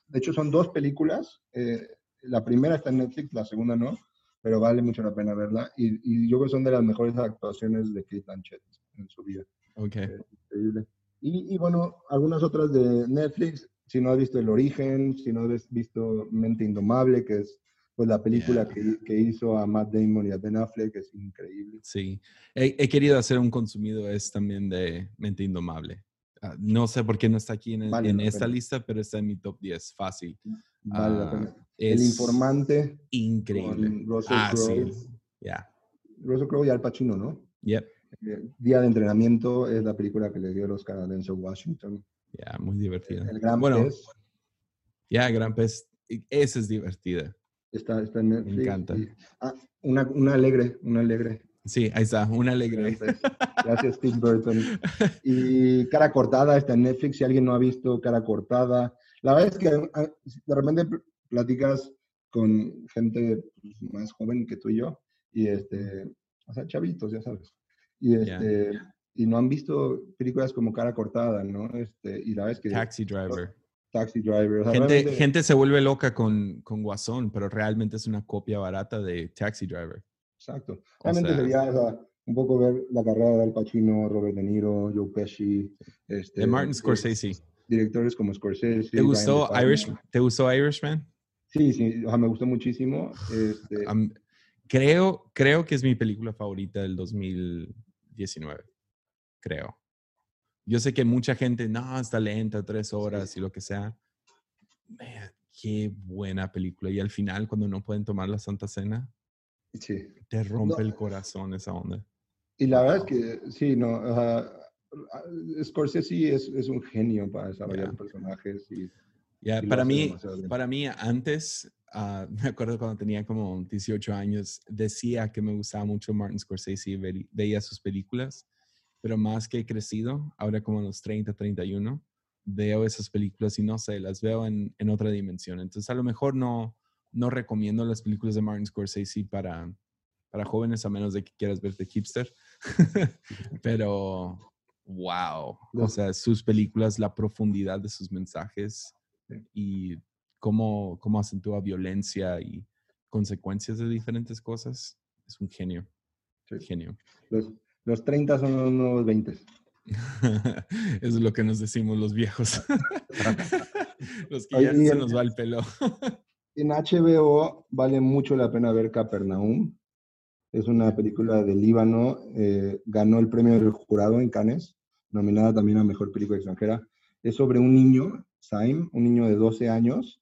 Speaker 2: de hecho, son dos películas. Eh, la primera está en Netflix, la segunda no, pero vale mucho la pena verla. Y, y yo creo que son de las mejores actuaciones de Kate Blanchett en su vida.
Speaker 1: Ok.
Speaker 2: increíble. Y, bueno, algunas otras de Netflix, si no has visto El Origen, si no has visto Mente Indomable, que es pues la película que, que, hizo a Matt Damon y a Ben Affleck, que es increíble.
Speaker 1: Sí, he, querido hacer un consumido es también de Mente Indomable. Ah, no sé por qué no está aquí en, en esta lista, pero está en mi top 10, fácil.
Speaker 2: Vale la pena. Ah, El Informante.
Speaker 1: Increíble.
Speaker 2: Russell ah, Crowe.
Speaker 1: Sí.
Speaker 2: Russell Crowe y Al Pacino, ¿no?
Speaker 1: Yep.
Speaker 2: Eh, Día de entrenamiento es la película que le dio el Oscar a Denzel Washington.
Speaker 1: Ya, muy divertida.
Speaker 2: El Gran bueno, Pez.
Speaker 1: Ya, Gran Pez. Esa es divertida.
Speaker 2: Está, está en Netflix.
Speaker 1: Me encanta.
Speaker 2: ah, una, una alegre, una alegre.
Speaker 1: Sí, ahí está, una alegre.
Speaker 2: Gracias, Steve Burton. Y Cara Cortada está en Netflix. Si alguien no ha visto Cara Cortada, la verdad es que ah, de repente platicas con gente pues, más joven que tú y yo, y este, o sea, chavitos, ya sabes y, este, y no han visto películas como Cara Cortada, ¿no? Este, y la vez que...
Speaker 1: Taxi Driver.
Speaker 2: Taxi Driver.
Speaker 1: gente, gente se vuelve loca con, con Guasón, pero realmente es una copia barata de Taxi Driver.
Speaker 2: Exacto. Realmente sería un poco ver la carrera de Al Pacino, Robert De Niro, Joe Pesci. Este,
Speaker 1: de Martin Scorsese.
Speaker 2: Directores como Scorsese.
Speaker 1: ¿Te gustó, Irish, ¿te gustó Irishman?
Speaker 2: Sí, sí, o sea, me gustó muchísimo. Este,
Speaker 1: creo, creo que es mi película favorita del 2000, 19, creo. Yo sé que mucha gente, no, está lenta, tres horas y lo que sea. qué buena película. Y al final, cuando no pueden tomar la Santa Cena,
Speaker 2: sí.
Speaker 1: te rompe el corazón esa onda.
Speaker 2: Y la verdad es que, sí, no, uh, Scorsese es, es, un genio para desarrollar personajes. Y,
Speaker 1: para, mí, para mí, antes, Ah, me acuerdo cuando tenía como 18 años, decía que me gustaba mucho Martin Scorsese y veía sus películas, pero más que he crecido, ahora como a los 30, 31, veo esas películas y no sé, las veo en, en otra dimensión. Entonces a lo mejor no, no recomiendo las películas de Martin Scorsese para, para jóvenes, a menos de que quieras verte hipster. pero, wow, o sea, sus películas, la profundidad de sus mensajes y cómo, cómo acentúa violencia y consecuencias de diferentes cosas. Es un genio. Genio.
Speaker 2: Los, los 30 son los nuevos 20.
Speaker 1: Eso es lo que nos decimos los viejos. los que ya se nos va el pelo.
Speaker 2: en HBO vale mucho la pena ver Capernaum. Es una película de Líbano. Eh, ganó el premio del jurado en Cannes, nominada también a Mejor Película Extranjera. Es sobre un niño, Saim, un niño de 12 años,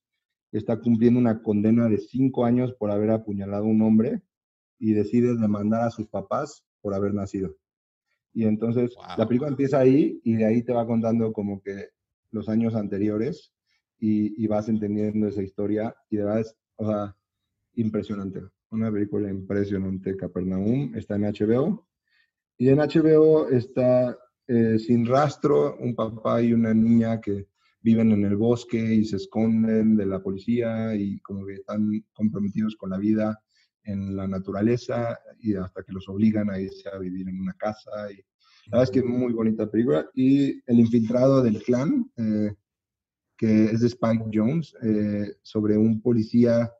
Speaker 2: está cumpliendo una condena de cinco años por haber apuñalado a un hombre y decide demandar a sus papás por haber nacido. Y entonces la película empieza ahí y de ahí te va contando como que los años anteriores y, vas entendiendo esa historia y de verdad es, o sea, impresionante. Una película impresionante, Capernaum, está en HBO. Y en HBO está eh, Sin Rastro, un papá y una niña que viven en el bosque y se esconden de la policía y como que están comprometidos con la vida en la naturaleza y hasta que los obligan a irse a vivir en una casa. Y la verdad es que es muy bonita película. Y El infiltrado del clan, eh, que es de Spike Jones, eh, sobre un policía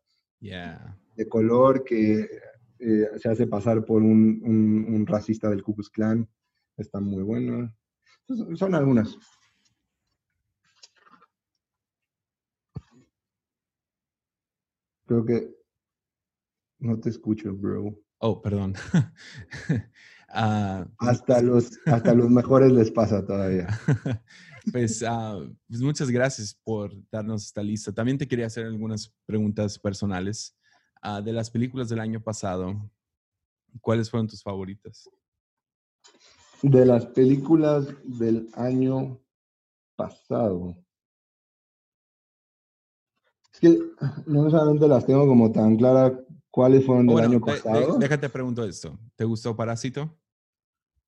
Speaker 2: de color que eh, se hace pasar por un, un, racista del Ku Klux Klan. Está muy bueno. son algunas. Creo que no te escucho, bro.
Speaker 1: Oh, perdón. Ah,
Speaker 2: hasta, los, hasta los mejores les pasa todavía.
Speaker 1: pues, uh, pues, muchas gracias por darnos esta lista. También te quería hacer algunas preguntas personales. Uh, de las películas del año pasado, ¿cuáles fueron tus favoritas?
Speaker 2: De las películas del año pasado. Es que no necesariamente las tengo como tan claras cuáles fueron del
Speaker 1: Bueno,
Speaker 2: año
Speaker 1: de- de-
Speaker 2: pasado.
Speaker 1: déjate pregunto esto. ¿Te gustó Parásito?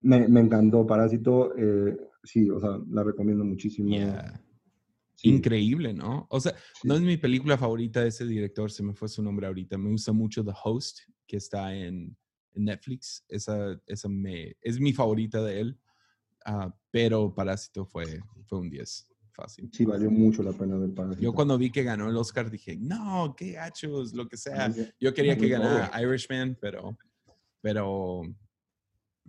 Speaker 2: Me, me encantó Parásito. eh, sí, o sea, la recomiendo muchísimo.
Speaker 1: Yeah.
Speaker 2: Sí,
Speaker 1: Increíble, ¿no? O sea,
Speaker 2: sí.
Speaker 1: no es mi película favorita de ese director, se me fue su nombre ahorita. Me gusta mucho The Host, que está en, en Netflix. Esa, esa me, es mi favorita de él. Ah, pero Parásito fue, fue un 10, fácil.
Speaker 2: Sí, valió mucho la pena ver Parásito.
Speaker 1: Yo cuando vi que ganó el Oscar dije, no, qué gachos, lo que sea. Yo quería que ganara. Irishman, pero, pero,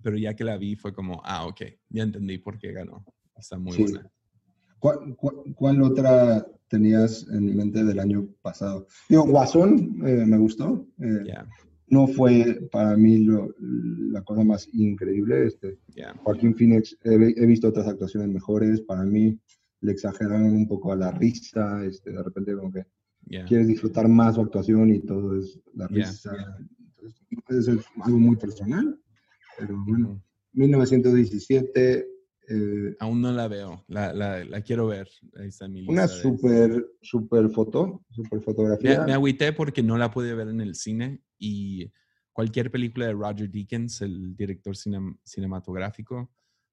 Speaker 1: pero ya que la vi fue como, ah, ok, ya entendí por qué ganó. Está muy
Speaker 2: Sí.
Speaker 1: buena.
Speaker 2: ¿Cuál, cuál, cuál otra tenías en mente del año pasado? Digo, Guasón eh, me gustó. eh,
Speaker 1: Ya,
Speaker 2: No fue para mí lo- la cosa más increíble. Este,
Speaker 1: ya,
Speaker 2: Joaquín Phoenix, he, he visto otras actuaciones mejores. Para mí le exageraron un poco a la risa. Este, de repente como que
Speaker 1: ya.
Speaker 2: quieres disfrutar más su actuación y todo es la risa. Entonces, eso es algo muy personal. Pero bueno,
Speaker 1: Ujú.
Speaker 2: 1917, eh,
Speaker 1: Aún no la veo, la, la, la quiero ver. Ahí está mi
Speaker 2: una super, super foto, super
Speaker 1: Me,
Speaker 2: fotografía.
Speaker 1: me agüité porque no la pude ver en el cine y cualquier película de Roger Deakins, el director cinem- cinematográfico,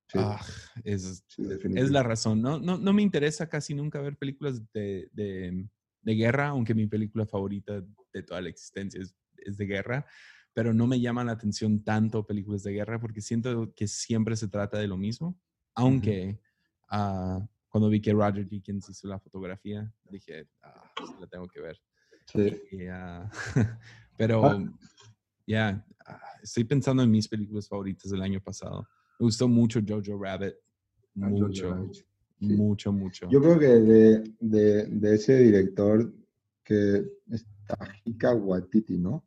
Speaker 2: Sí,
Speaker 1: ah, es,
Speaker 2: sí,
Speaker 1: es la razón. No, no, no me interesa casi nunca ver películas de, de- de guerra, aunque mi película favorita de toda la existencia es, es de guerra, pero no me llaman la atención tanto películas de guerra porque siento que siempre se trata de lo mismo, aunque ah, cuando vi que Roger Deakins hizo la fotografía, dije, ah, la tengo que ver.
Speaker 2: Sí.
Speaker 1: Y, pero ya, ah, estoy pensando en mis películas favoritas del año pasado. Me gustó mucho Jojo Rabbit.
Speaker 2: Ah, Jojo
Speaker 1: Mucho,
Speaker 2: Rabbit, sí.
Speaker 1: mucho, mucho.
Speaker 2: Yo creo que de, de, de ese director que está Waititi, ¿no?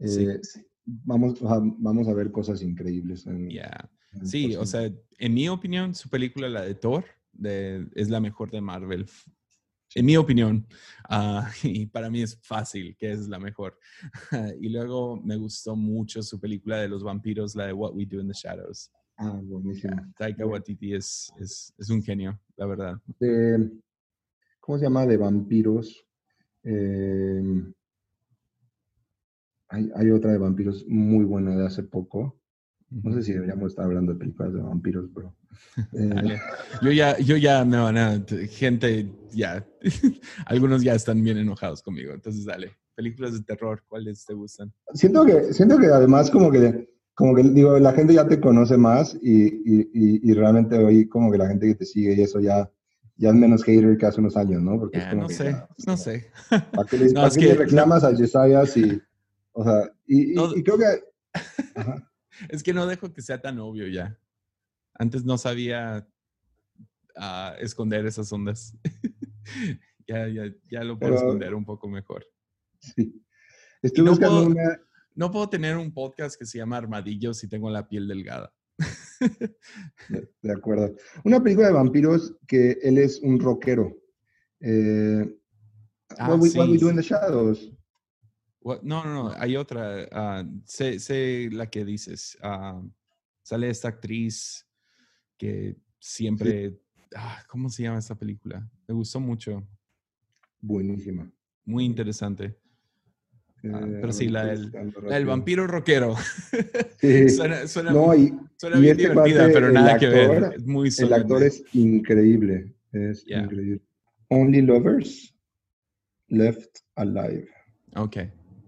Speaker 1: Sí.
Speaker 2: Eh, vamos, sea, vamos a ver cosas increíbles. En, el
Speaker 1: Sí, o sea, en mi opinión, su película, la de Thor, de- es la mejor de Marvel. En mi opinión. Ah, y para mí es fácil que es la mejor. y luego me gustó mucho su película de los vampiros, la de What We Do in the Shadows.
Speaker 2: Ah, buenísimo.
Speaker 1: Taika. Waititi es, es, es un genio, la verdad.
Speaker 2: De- ¿Cómo se llama? De vampiros. Eh, hay, hay otra de vampiros muy buena de hace poco. No sé si deberíamos estar hablando de películas de vampiros, pero. eh.
Speaker 1: Yo ya, yo ya me van a, t- gente, ya, algunos ya están bien enojados conmigo, entonces dale. Películas de terror, ¿cuáles te gustan?
Speaker 2: siento que, siento que además como que, como que digo, la gente ya te conoce más y, y, y, y realmente hoy como que la gente que te sigue y eso ya, ya es menos hater que hace unos años, ¿no? Porque es
Speaker 1: Ya,
Speaker 2: como
Speaker 1: no
Speaker 2: que
Speaker 1: sé,
Speaker 2: ya,
Speaker 1: no sé.
Speaker 2: ¿Para qué le,
Speaker 1: No,
Speaker 2: para
Speaker 1: es
Speaker 2: qué
Speaker 1: que
Speaker 2: le reclamas a Yesaya si, o sea, y,
Speaker 1: No-
Speaker 2: creo que, ajá,
Speaker 1: Es que no dejo que sea tan obvio ya. Antes no sabía ah, esconder esas ondas. ya, ya, ya lo puedo
Speaker 2: Pero-
Speaker 1: esconder un poco mejor.
Speaker 2: sí. Estoy buscando
Speaker 1: puedo-
Speaker 2: una,
Speaker 1: No puedo tener un podcast que se llama Armadillo si tengo la piel delgada.
Speaker 2: De, de acuerdo. Una película de vampiros que él es un rockero. Eh,
Speaker 1: Ah,
Speaker 2: what, we, What
Speaker 1: sí,
Speaker 2: We Do in the Shadows.
Speaker 1: What- No, no, no, hay otra. ah, sé, sé la que dices. ah, sale esta actriz que siempre. ah, ¿Cómo se llama esta película? Me gustó mucho.
Speaker 2: Buenísima.
Speaker 1: Muy interesante. Ah, pero sí, la del, la vampiro rockero.
Speaker 2: Sí.
Speaker 1: suena suena,
Speaker 2: No, y,
Speaker 1: suena
Speaker 2: y
Speaker 1: bien
Speaker 2: este
Speaker 1: divertida, pero nada que ver. Es muy
Speaker 2: el actor es increíble. Es
Speaker 1: Yeah.
Speaker 2: increíble. Only Lovers Left Alive.
Speaker 1: Ok.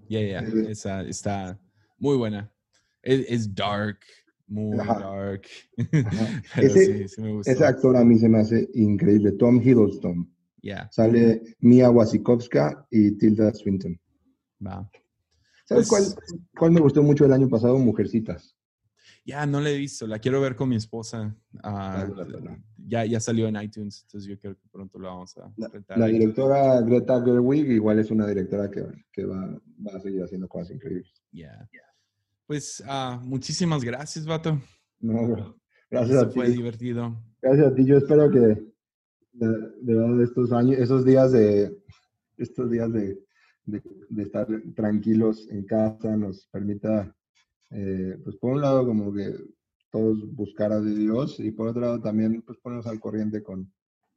Speaker 1: Ya.
Speaker 2: Eh,
Speaker 1: Esa está muy buena. Es, dark. Muy
Speaker 2: Ajá.
Speaker 1: dark.
Speaker 2: Ese-
Speaker 1: sí, sí me gustó.
Speaker 2: Ese actor a mí se me hace increíble. Tom Hiddleston. Sale Mia Wasikowska y Tilda Swinton.
Speaker 1: Va.
Speaker 2: ¿Sabes
Speaker 1: Pues-
Speaker 2: cuál, cuál me gustó mucho el año pasado? Mujercitas.
Speaker 1: Ya, no la he visto. La quiero ver con mi esposa. Ah, ya, ya salió en iTunes, entonces yo creo que pronto la vamos a
Speaker 2: La, la directora Greta Gerwig igual es una directora que, que va, va a seguir haciendo cosas increíbles.
Speaker 1: Ya. Pues ah, muchísimas gracias, vato.
Speaker 2: No, bro. Gracias a
Speaker 1: fue
Speaker 2: ti.
Speaker 1: divertido.
Speaker 2: Gracias a ti. Yo espero que de, de estos años, esos días de estos días de, de- de estar tranquilos en casa nos permita, eh, pues por un lado como que todos buscar a Dios y por otro lado también pues ponernos al corriente con,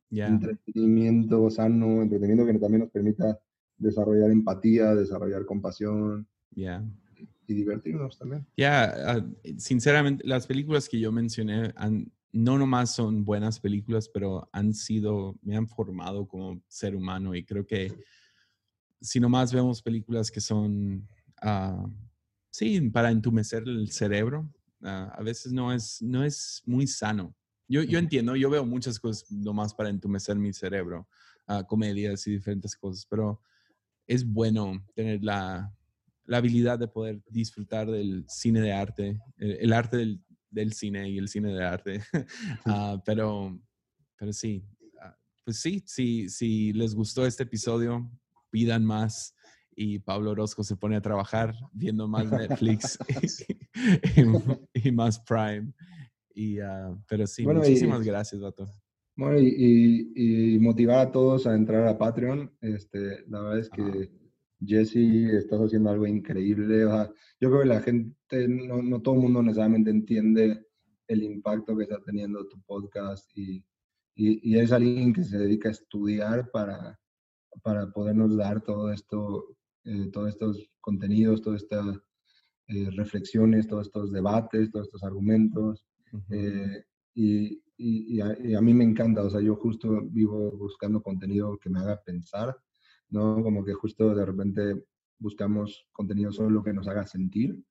Speaker 2: entretenimiento sano, entretenimiento que también nos permita desarrollar empatía, desarrollar compasión.
Speaker 1: Ya.
Speaker 2: Y divertirnos también.
Speaker 1: Ya, ah, sinceramente, las películas que yo mencioné han, no nomás son buenas películas, pero han sido, me han formado como ser humano y creo que si nomás vemos películas que son, uh, sí, para entumecer el cerebro, ah, a veces no es, no es muy sano. Yo, yo entiendo, yo veo muchas cosas nomás para entumecer mi cerebro, comedias y diferentes cosas, pero es bueno tener la, la, habilidad de poder disfrutar del cine de arte, el arte del, del cine y el cine de arte. Ah, pero, pero sí, ah, pues sí, sí, si les gustó este episodio, pidan más y Pablo Orozco se pone a trabajar viendo más Netflix y, más Prime. Y, ah, pero sí, muchísimas gracias, Vato.
Speaker 2: Bueno, y, motivar a todos a entrar a Patreon. Este, la verdad es que Jesse, estás haciendo algo increíble. yo creo que la gente, no, no, todo el mundo necesariamente entiende el impacto que está teniendo tu podcast y, y, es alguien que se dedica a estudiar para, para podernos dar todo esto, eh, todos estos contenidos, todas estas eh, reflexiones, todos estos debates, todos estos argumentos. Eh, y, y, a, y, a, mí me encanta, o sea, yo justo vivo buscando contenido que me haga pensar ¿no? Como que justo de repente buscamos contenido solo que nos haga sentir,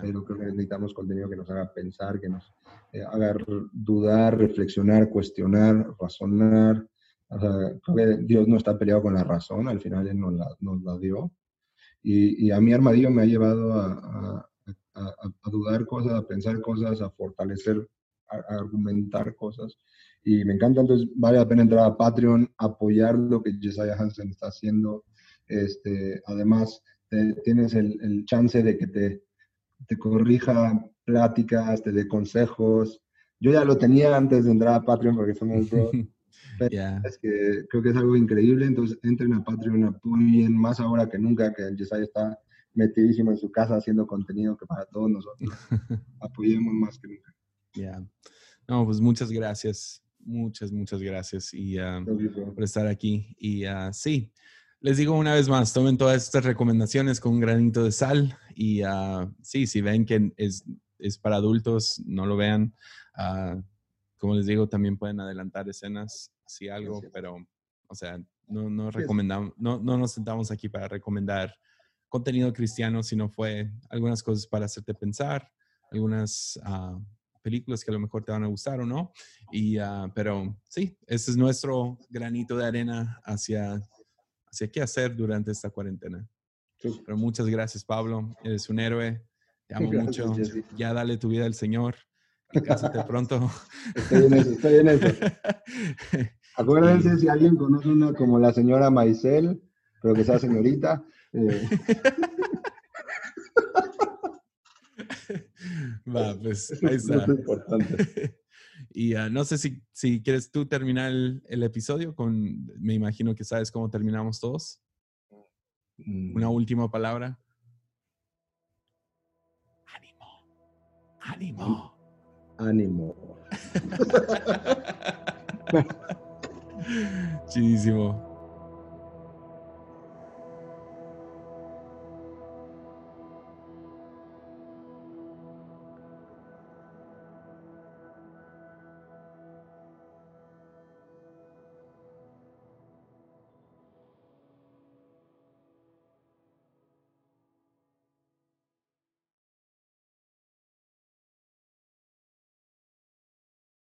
Speaker 2: pero creo que necesitamos contenido que nos haga pensar, que nos eh, haga dudar, reflexionar, cuestionar, razonar. O sea, creo que Dios no está peleado con la razón, al final Él nos la, dio. Y, a mi armadillo me ha llevado a, dudar cosas, a pensar cosas, a fortalecer, a, argumentar cosas y me encanta, entonces vale la pena entrar a Patreon, apoyar lo que Jesiah Hansen está haciendo. Este, además, tienes el, chance de que te, te corrija pláticas, te dé consejos. Yo ya lo tenía antes de entrar a Patreon porque somos dos. Es que creo que es algo increíble, entonces entren a Patreon, apoyen más ahora que nunca, que Jesiah está metidísimo en su casa haciendo contenido que para todos nosotros. Apoyemos más que nunca.
Speaker 1: Ya. No, pues muchas gracias muchas, muchas gracias y, ah, por estar aquí. Y uh, sí, les digo una vez más, tomen todas estas recomendaciones con un granito de sal y uh, sí, si ven que es, es, para adultos, no lo vean. Como les digo, también pueden adelantar escenas, si algo, pero, o sea, no, no recomendamos, no, no nos sentamos aquí para recomendar contenido cristiano, sino fue algunas cosas para hacerte pensar, algunas películas que a lo mejor te van a gustar o no. Y, ah, pero sí, ese es nuestro granito de arena hacia, hacia qué hacer durante esta cuarentena. Pero muchas gracias, Pablo. Eres un héroe. Te amo mucho. Ya dale tu vida al Señor. Y cásate pronto.
Speaker 2: Estoy en eso, estoy en eso. Acuérdense si alguien conoce una como la señora Maisel, pero que sea señorita. Eh.
Speaker 1: Va, pues ahí está. Es importante. y uh, no sé si, si quieres tú terminar el, el, episodio con, me imagino que sabes cómo terminamos todos. Una mm. última palabra. Ánimo. Ánimo.
Speaker 2: Ánimo.
Speaker 1: Chidísimo.